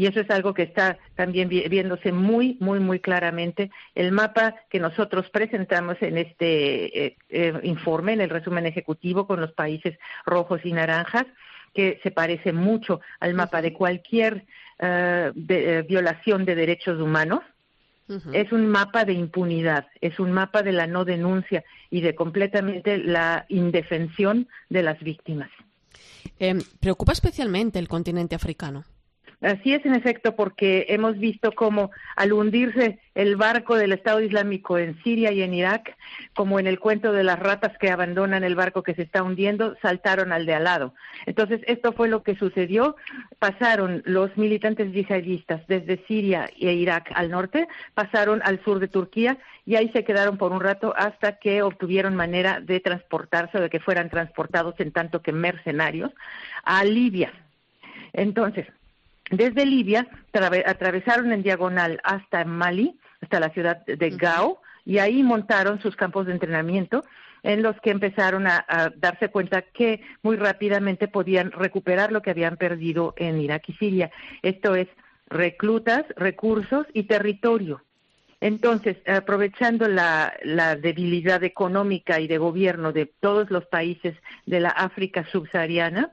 Speaker 24: Y eso es algo que está también viéndose muy, muy, muy claramente. El mapa que nosotros presentamos en este eh, eh, informe, en el resumen ejecutivo con los países rojos y naranjas, que se parece mucho al mapa de cualquier eh, de, violación de derechos humanos. Es un mapa de impunidad, es un mapa de la no denuncia y de completamente la indefensión de las víctimas.
Speaker 1: Em, ¿Preocupa especialmente el continente africano?
Speaker 24: Así es, en efecto, porque hemos visto cómo al hundirse el barco del Estado Islámico en Siria y en Irak, como en el cuento de las ratas que abandonan el barco que se está hundiendo, saltaron al de al lado. Entonces, esto fue lo que sucedió. Pasaron los militantes yihadistas desde Siria e Irak al norte, pasaron al sur de Turquía y ahí se quedaron por un rato hasta que obtuvieron manera de transportarse o de que fueran transportados en tanto que mercenarios a Libia. Entonces, desde Libia atravesaron en diagonal hasta Mali, hasta la ciudad de Gao, y ahí montaron sus campos de entrenamiento en los que empezaron a, darse cuenta que muy rápidamente podían recuperar lo que habían perdido en Irak y Siria. Esto es reclutas, recursos y territorio. Entonces, aprovechando la, debilidad económica y de gobierno de todos los países de la África subsahariana,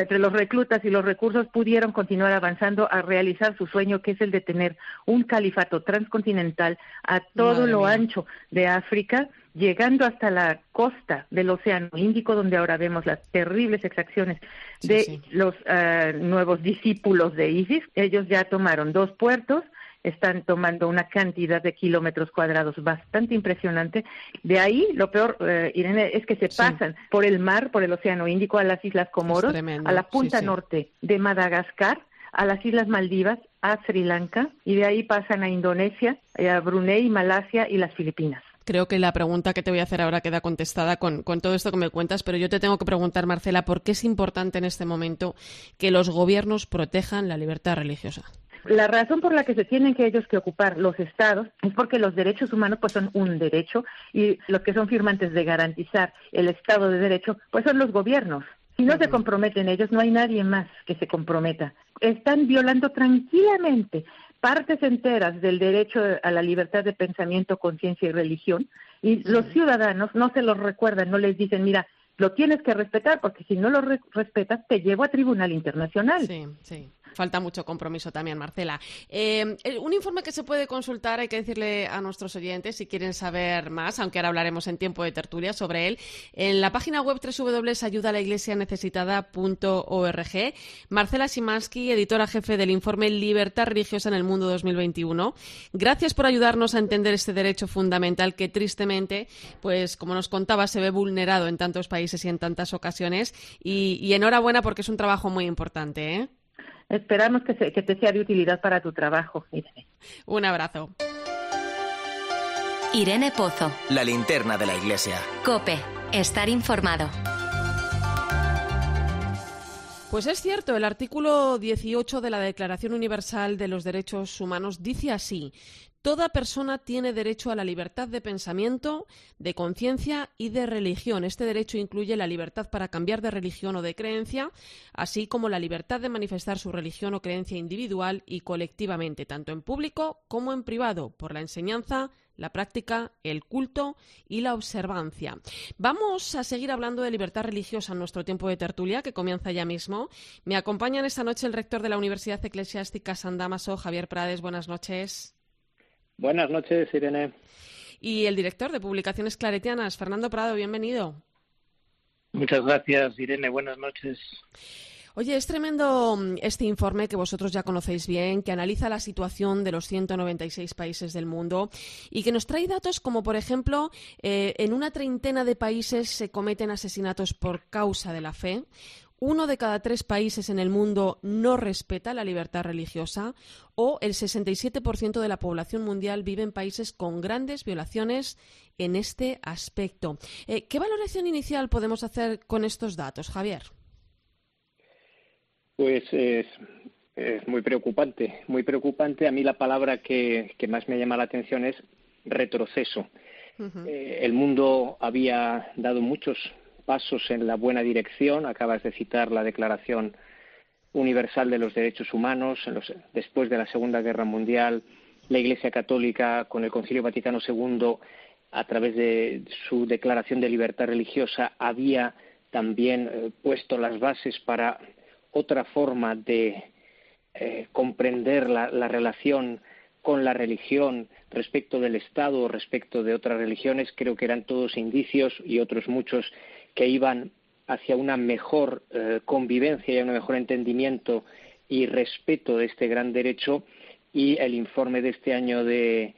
Speaker 24: entre los reclutas y los recursos pudieron continuar avanzando a realizar su sueño, que es el de tener un califato transcontinental a todo lo ancho de África, llegando hasta la costa del Océano Índico, donde ahora vemos las terribles exacciones de los ah, nuevos discípulos de ISIS. Ellos ya tomaron dos puertos, están tomando una cantidad de kilómetros cuadrados bastante impresionante. De ahí, lo peor, eh, Irene, es que se pasan por el mar, por el Océano Índico, a las Islas Comoros, a la punta norte de Madagascar, a las Islas Maldivas, a Sri Lanka, y de ahí pasan a Indonesia, eh, a Brunei, Malasia y las Filipinas.
Speaker 1: Creo que la pregunta que te voy a hacer ahora queda contestada con, con, todo esto que me cuentas, pero yo te tengo que preguntar, Marcela, ¿por qué es importante en este momento que los gobiernos protejan la libertad religiosa?
Speaker 24: La razón por la que se tienen que ellos que ocupar los estados es porque los derechos humanos pues son un derecho y los que son firmantes de garantizar el estado de derecho pues son los gobiernos. Si no se comprometen ellos, no hay nadie más que se comprometa. Están violando tranquilamente partes enteras del derecho a la libertad de pensamiento, conciencia y religión, y los ciudadanos no se los recuerdan, no les dicen, mira, lo tienes que respetar, porque si no lo respetas, te llevo a tribunal internacional.
Speaker 1: Sí, sí. Falta mucho compromiso también, Marcela. Eh, un informe que se puede consultar, hay que decirle a nuestros oyentes si quieren saber más, aunque ahora hablaremos en tiempo de tertulia sobre él, en la página web www.ayudalaiglesianecesitada.org. Marcela Simansky, editora jefe del informe Libertad Religiosa en el Mundo 2021. Gracias por ayudarnos a entender este derecho fundamental que tristemente, pues como nos contaba, se ve vulnerado en tantos países y en tantas ocasiones. Y, y enhorabuena porque es un trabajo muy importante. ¿eh?
Speaker 24: Esperamos que, te sea de utilidad para tu trabajo, Irene.
Speaker 1: Un abrazo.
Speaker 2: Irene Pozo.
Speaker 3: La linterna de la iglesia.
Speaker 2: Cope. Estar informado.
Speaker 1: Pues es cierto, el artículo 18 de la Declaración Universal de los Derechos Humanos dice así, Toda persona tiene derecho a la libertad de pensamiento, de conciencia y de religión. Este derecho incluye la libertad para cambiar de religión o de creencia, así como la libertad de manifestar su religión o creencia individual y colectivamente, tanto en público como en privado, por la enseñanza, la práctica, el culto y la observancia. Vamos a seguir hablando de libertad religiosa en nuestro tiempo de tertulia, que comienza ya mismo. Me acompañan esta noche el rector de la Universidad Eclesiástica San Damaso, Javier Prades. Buenas noches.
Speaker 25: Buenas noches, Irene.
Speaker 1: Y el director de Publicaciones Claretianas, Fernando Prado, bienvenido.
Speaker 25: Muchas gracias, Irene. Buenas noches.
Speaker 1: Oye, es tremendo mm, este informe que vosotros ya conocéis bien, que analiza la situación de los 196 países del mundo y que nos trae datos como, por ejemplo, eh, en una treintena de países se cometen asesinatos por causa de la fe, uno de cada tres países en el mundo no respeta la libertad religiosa o el 67% de la población mundial vive en países con grandes violaciones en este aspecto. Eh, ¿Qué valoración inicial podemos hacer con estos datos, Javier?
Speaker 25: Pues es, muy preocupante, muy preocupante. A mí la palabra que, más me llama la atención es retroceso. Eh, el mundo había dado muchos pasos en la buena dirección. Acabas de citar la Declaración Universal de los Derechos Humanos. después de la Segunda Guerra Mundial, la Iglesia Católica, con el Concilio Vaticano II, a través de su Declaración de Libertad Religiosa, había también eh, puesto las bases para otra forma de eh, comprender la, la relación con la religión respecto del Estado o respecto de otras religiones, creo que eran todos indicios y otros muchos que iban hacia una mejor eh, convivencia y un mejor entendimiento y respeto de este gran derecho. Y el informe de este año de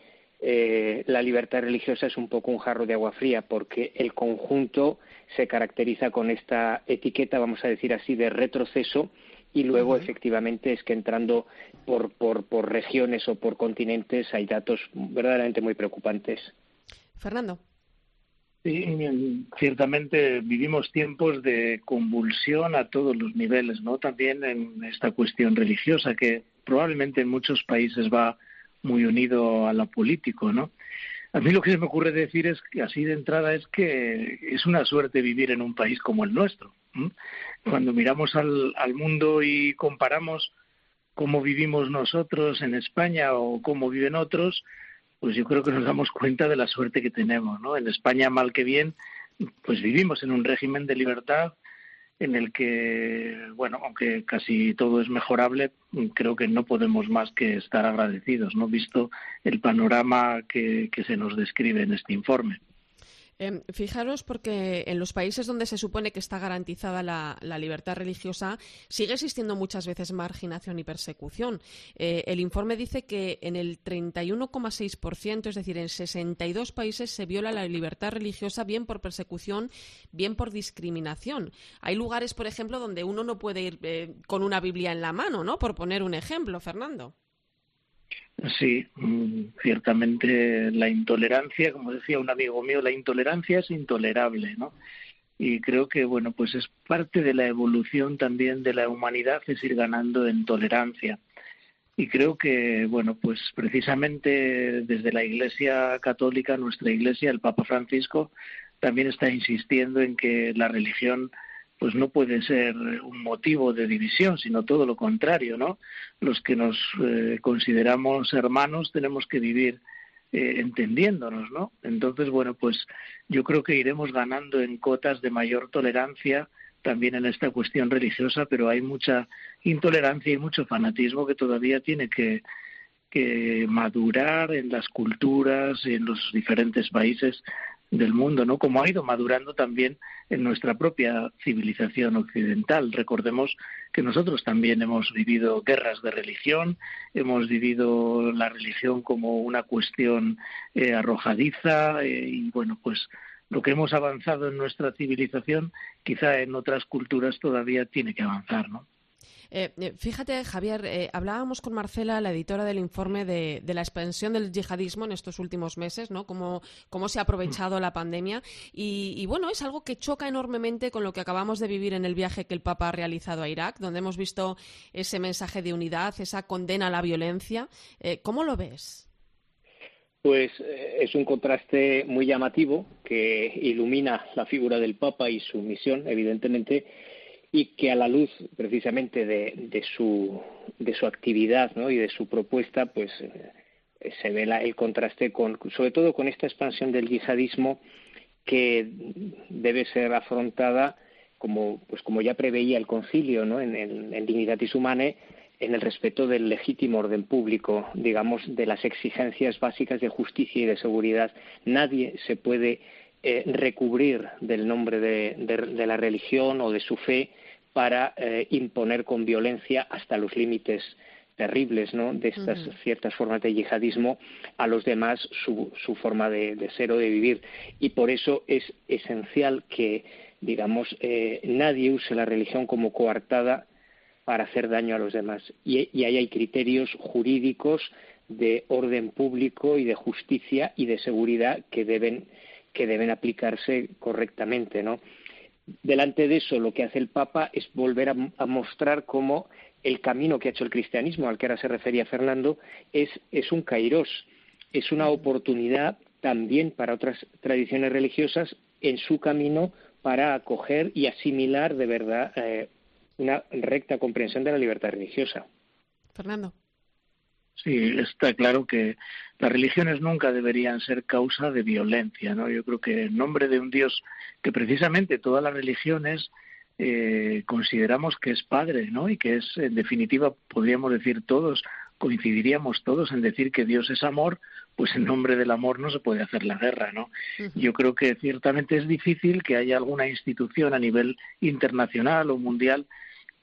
Speaker 25: eh, la libertad religiosa es un poco un jarro de agua fría porque el conjunto se caracteriza con esta etiqueta, vamos a decir así, de retroceso y luego efectivamente es que entrando por, por, por regiones o por continentes hay datos verdaderamente muy preocupantes.
Speaker 1: Fernando.
Speaker 15: Sí, ciertamente vivimos tiempos de convulsión a todos los niveles, ¿no? También en esta cuestión religiosa que probablemente en muchos países va muy unido a lo político, ¿no? A mí lo que se me ocurre decir es que así de entrada es que es una suerte vivir en un país como el nuestro. Cuando miramos al, al mundo y comparamos cómo vivimos nosotros en España o cómo viven otros, pues yo creo que nos damos cuenta de la suerte que tenemos, ¿no? En España, mal que bien, pues vivimos en un régimen de libertad en el que, bueno, aunque casi todo es mejorable, creo que no podemos más que estar agradecidos, ¿no? Visto el panorama que, que se nos describe en este informe.
Speaker 1: Em, fijaros porque en los países donde se supone que está garantizada la, libertad religiosa sigue existiendo muchas veces marginación y persecución. Eh, el informe dice que en el 31,6%, es decir, en 62 países se viola la libertad religiosa bien por persecución, bien por discriminación. Hay lugares, por ejemplo, donde uno no puede ir eh, con una Biblia en la mano, ¿no? Por poner un ejemplo, Fernando.
Speaker 15: Sí, mm, ciertamente la intolerancia, como decía un amigo mío, la intolerancia es intolerable, ¿no? Y creo que, bueno, pues es parte de la evolución también de la humanidad, es ir ganando en tolerancia. Y creo que, bueno, pues precisamente desde la Iglesia Católica, nuestra Iglesia, el Papa Francisco, también está insistiendo en que la religión pues no puede ser un motivo de división, sino todo lo contrario, ¿no? Los que nos eh, consideramos hermanos tenemos que vivir eh, entendiéndonos, ¿no? Entonces, bueno, pues yo creo que iremos ganando en cotas de mayor tolerancia también en esta cuestión religiosa, pero hay mucha intolerancia y mucho fanatismo que todavía tiene que, que madurar en las culturas en los diferentes países del mundo, ¿no? Como ha ido madurando también en nuestra propia civilización occidental. Recordemos que nosotros también hemos vivido guerras de religión, hemos vivido la religión como una cuestión eh, arrojadiza eh, y bueno, pues lo que hemos avanzado en nuestra civilización quizá en otras culturas todavía tiene que avanzar, ¿no?
Speaker 1: Eh, eh, fíjate, Javier, eh, hablábamos con Marcela, la editora del informe de, la expansión del yihadismo en estos últimos meses, ¿no? Cómo, cómo se ha aprovechado la pandemia. Y, bueno, es algo que choca enormemente con lo que acabamos de vivir en el viaje que el Papa ha realizado a Irak, donde hemos visto ese mensaje de unidad, esa condena a la violencia. ¿Cómo lo ves?
Speaker 25: Pues es un contraste muy llamativo que ilumina la figura del Papa y su misión, evidentemente, y que a la luz precisamente de, su, de su actividad ¿no? y de su propuesta, pues eh, se ve el contraste con, sobre todo con esta expansión del yihadismo que debe ser afrontada como, pues como ya preveía el concilio ¿no? en, en, Dignitatis Humanae, en el respeto del legítimo orden público, digamos, de las exigencias básicas de justicia y de seguridad. Nadie se puede eh, recubrir del nombre de, la religión o de su fe para eh, imponer con violencia hasta los límites terribles ¿no? de estas ciertas formas de yihadismo a los demás su, su forma de, ser o de vivir. Y por eso es esencial que, digamos, eh, nadie use la religión como coartada para hacer daño a los demás. Y, y ahí hay criterios jurídicos de orden público y de justicia y de seguridad que deben, que deben aplicarse correctamente, ¿no? Delante de eso lo que hace el Papa es volver a, mostrar cómo el camino que ha hecho el cristianismo, al que ahora se refería Fernando, es, es un kairos, es una oportunidad también para otras tradiciones religiosas en su camino para acoger y asimilar de verdad eh, una recta comprensión de la libertad religiosa.
Speaker 1: Fernando.
Speaker 15: Sí, está claro que las religiones nunca deberían ser causa de violencia, ¿no? Yo creo que en nombre de un Dios que precisamente todas las religiones eh, consideramos que es Padre, ¿no? Y que es, en definitiva, podríamos decir todos, coincidiríamos todos en decir que Dios es amor, pues en nombre del amor no se puede hacer la guerra, ¿no? Yo creo que ciertamente es difícil que haya alguna institución a nivel internacional o mundial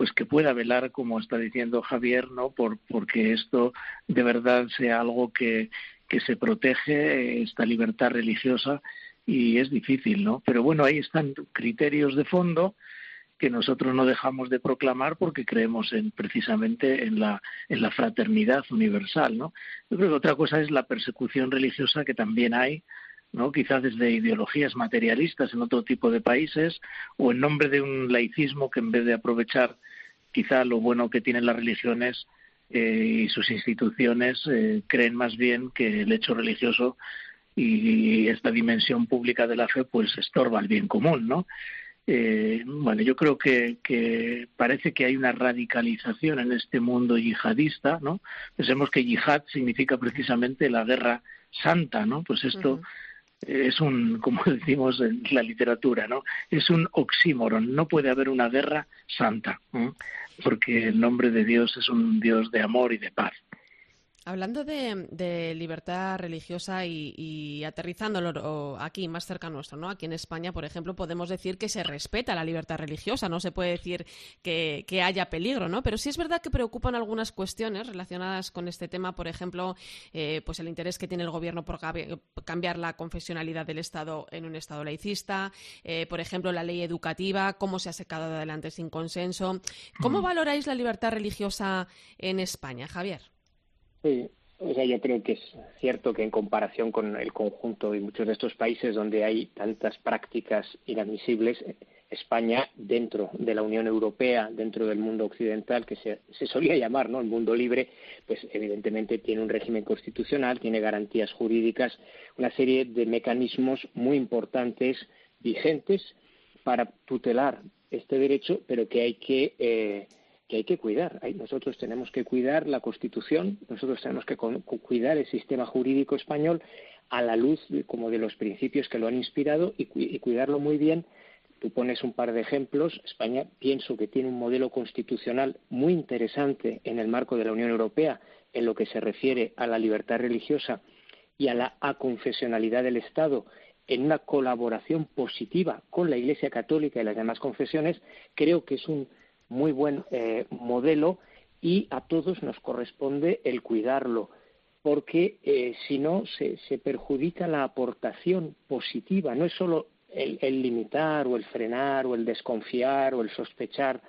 Speaker 15: pues que pueda velar, como está diciendo Javier, ¿no? Por, porque esto de verdad sea algo que, que se protege, esta libertad religiosa, y es difícil, ¿no? Pero bueno, ahí están criterios de fondo que nosotros no dejamos de proclamar porque creemos en precisamente en la en la fraternidad universal, ¿no? Yo creo que otra cosa es la persecución religiosa que también hay, ¿no? Quizás desde ideologías materialistas en otro tipo de países o en nombre de un laicismo que en vez de aprovechar quizá lo bueno que tienen las religiones eh, y sus instituciones eh, creen más bien que el hecho religioso y esta dimensión pública de la fe pues estorba el bien común, ¿no? Eh, bueno, yo creo que, que, parece que hay una radicalización en este mundo yihadista, ¿no? Pensemos que yihad significa precisamente la guerra santa, ¿no? Pues esto es un, como decimos en la literatura, ¿no? Es un oxímoron. No puede haber una guerra santa, porque el nombre de Dios es un Dios de amor y de paz.
Speaker 1: Hablando de, libertad religiosa y, aterrizándolo aquí más cerca nuestro, ¿no? Aquí en España, por ejemplo, podemos decir que se respeta la libertad religiosa, no se puede decir que, haya peligro, ¿no? Pero sí es verdad que preocupan algunas cuestiones relacionadas con este tema, por ejemplo, eh, pues el interés que tiene el gobierno por cambiar la confesionalidad del Estado en un Estado laicista, eh, por ejemplo, la ley educativa, cómo se ha secado adelante sin consenso. ¿Cómo mm. valoráis la libertad religiosa en España, Javier?
Speaker 25: Sí, o sea, yo creo que es cierto que en comparación con el conjunto y muchos de estos países donde hay tantas prácticas inadmisibles, España, dentro de la Unión Europea, dentro del mundo occidental, que se, se, solía llamar ¿no? el mundo libre, pues evidentemente tiene un régimen constitucional, tiene garantías jurídicas, una serie de mecanismos muy importantes vigentes para tutelar este derecho, pero que hay que eh, que hay que cuidar. Nosotros tenemos que cuidar la Constitución, nosotros tenemos que cuidar el sistema jurídico español a la luz como de los principios que lo han inspirado y, cuidarlo muy bien. Tú pones un par de ejemplos. España pienso que tiene un modelo constitucional muy interesante en el marco de la Unión Europea en lo que se refiere a la libertad religiosa y a la aconfesionalidad del Estado en una colaboración positiva con la Iglesia Católica y las demás confesiones, creo que es un muy buen eh, modelo y a todos nos corresponde el cuidarlo, porque eh, si no se, perjudica la aportación positiva, no es solo el, limitar o el frenar o el desconfiar o el sospechar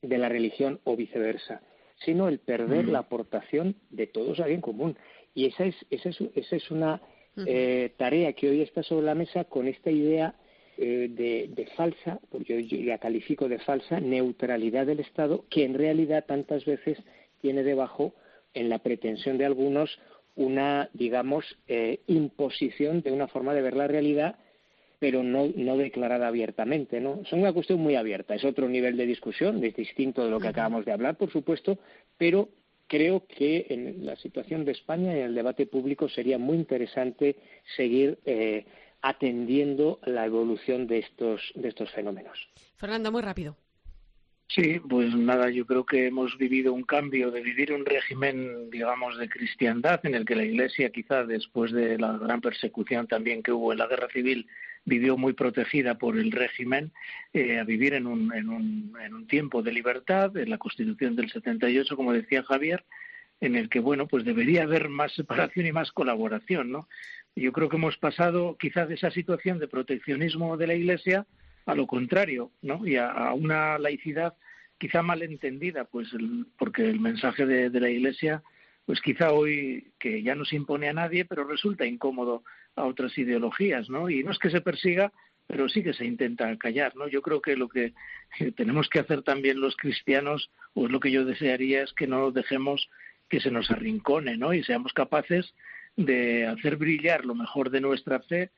Speaker 25: de la religión o viceversa, sino el perder mm. la aportación de todos a bien común. Y esa es, esa es, esa es una eh, tarea que hoy está sobre la mesa con esta idea eh, de, falsa, porque yo, la califico de falsa, neutralidad del Estado, que en realidad tantas veces tiene debajo, en la pretensión de algunos, una, digamos, eh, imposición de una forma de ver la realidad, pero no, no declarada abiertamente. ¿no? Es una cuestión muy abierta, es otro nivel de discusión, es distinto de lo que acabamos de hablar, por supuesto, pero creo que en la situación de España y en el debate público sería muy interesante seguir eh, atendiendo la evolución de estos, de estos fenómenos.
Speaker 1: Fernando, muy rápido.
Speaker 15: Sí, pues nada, yo creo que hemos vivido un cambio de vivir un régimen, digamos, de cristiandad en el que la Iglesia, quizá después de la gran persecución también que hubo en la guerra civil, vivió muy protegida por el régimen, eh, a vivir en un, en, un, en un tiempo de libertad, en la Constitución del 78, como decía Javier, en el que, bueno, pues debería haber más separación y más colaboración, ¿no? Yo creo que hemos pasado quizás de esa situación de proteccionismo de la Iglesia a lo contrario, ¿no? Y a, una laicidad quizá mal entendida, pues porque el mensaje de, la Iglesia, pues quizá hoy que ya no se impone a nadie, pero resulta incómodo a otras ideologías, ¿no? Y no es que se persiga, pero sí que se intenta callar, ¿no? Yo creo que lo que tenemos que hacer también los cristianos, o es lo que yo desearía, es que no dejemos que se nos arrincone, ¿no? Y seamos capaces de hacer brillar lo mejor de nuestra fe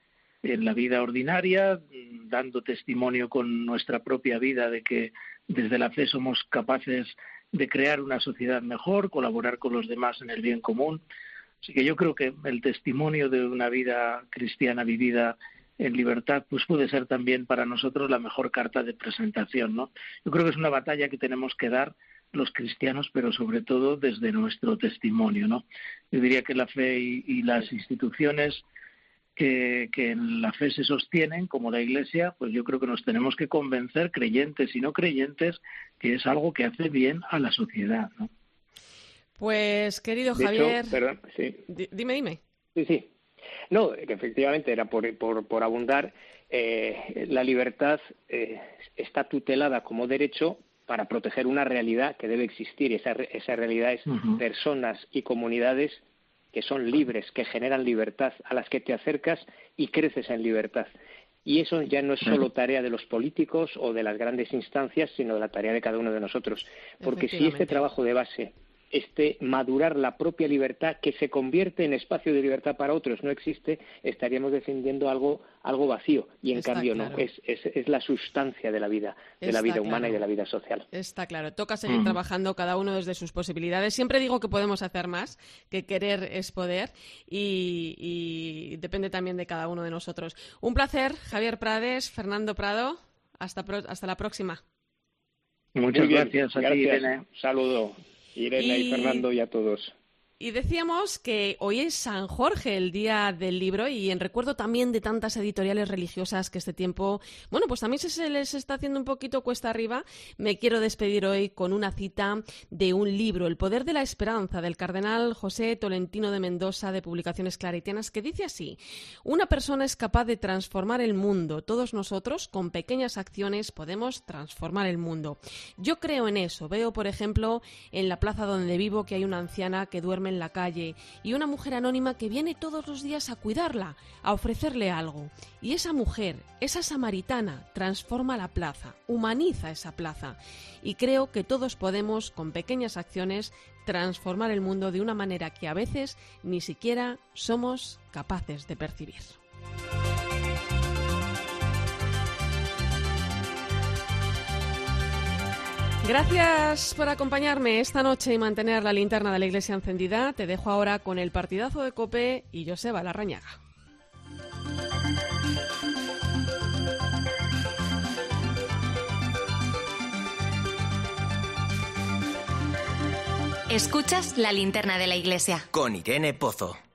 Speaker 15: en la vida ordinaria, dando testimonio con nuestra propia vida de que desde la fe somos capaces de crear una sociedad mejor, colaborar con los demás en el bien común. Así que yo creo que el testimonio de una vida cristiana vivida en libertad, pues puede ser también para nosotros la mejor carta de presentación, ¿no? Yo creo que es una batalla que tenemos que dar los cristianos, pero sobre todo desde nuestro testimonio, ¿no? Yo diría que la fe y, las instituciones que, que, en la fe se sostienen, como la Iglesia, pues yo creo que nos tenemos que convencer, creyentes y no creyentes, que es algo que hace bien a la sociedad. ¿no?
Speaker 1: Pues, querido Javier.
Speaker 25: perdón, sí.
Speaker 1: Dime, dime.
Speaker 25: Sí, sí. No, que efectivamente era por, por, por abundar. Eh, la libertad eh, está tutelada como derecho para proteger una realidad que debe existir. Esa, esa realidad es personas y comunidades que son libres, que generan libertad, a las que te acercas y creces en libertad. Y eso ya no es solo tarea de los políticos o de las grandes instancias, sino de la tarea de cada uno de nosotros. Porque si este trabajo de base este madurar la propia libertad que se convierte en espacio de libertad para otros no existe, estaríamos defendiendo algo, algo vacío. Y en cambio no, es, es, la sustancia de la vida, de la vida humana y de la vida social.
Speaker 1: Está claro, toca seguir trabajando cada uno desde sus posibilidades. Siempre digo que podemos hacer más, que querer es poder y, y depende también de cada uno de nosotros. Un placer, Javier Prades, Fernando Prado. Hasta, hasta la próxima.
Speaker 15: Muchas gracias a ti,
Speaker 25: Irene. Saludo. Irene y, Fernando y a todos.
Speaker 1: Y decíamos que hoy es San Jorge, el día del libro, y en recuerdo también de tantas editoriales religiosas que este tiempo, bueno, pues también se les está haciendo un poquito cuesta arriba. Me quiero despedir hoy con una cita de un libro, El poder de la esperanza, del cardenal José Tolentino de Mendoza, de Publicaciones Claritianas, que dice así: Una persona es capaz de transformar el mundo. Todos nosotros, con pequeñas acciones, podemos transformar el mundo. Yo creo en eso. Veo, por ejemplo, en la plaza donde vivo que hay una anciana que duerme en la calle y una mujer anónima que viene todos los días a cuidarla, a ofrecerle algo. Y esa mujer, esa samaritana, transforma la plaza, humaniza esa plaza. Y creo que todos podemos, con pequeñas acciones, transformar el mundo de una manera que a veces ni siquiera somos capaces de percibir. Gracias por acompañarme esta noche y mantener la linterna de la iglesia encendida. Te dejo ahora con el partidazo de Cope y Joseba Larrañaga.
Speaker 2: Escuchas la linterna de la iglesia.
Speaker 3: Con Irene Pozo.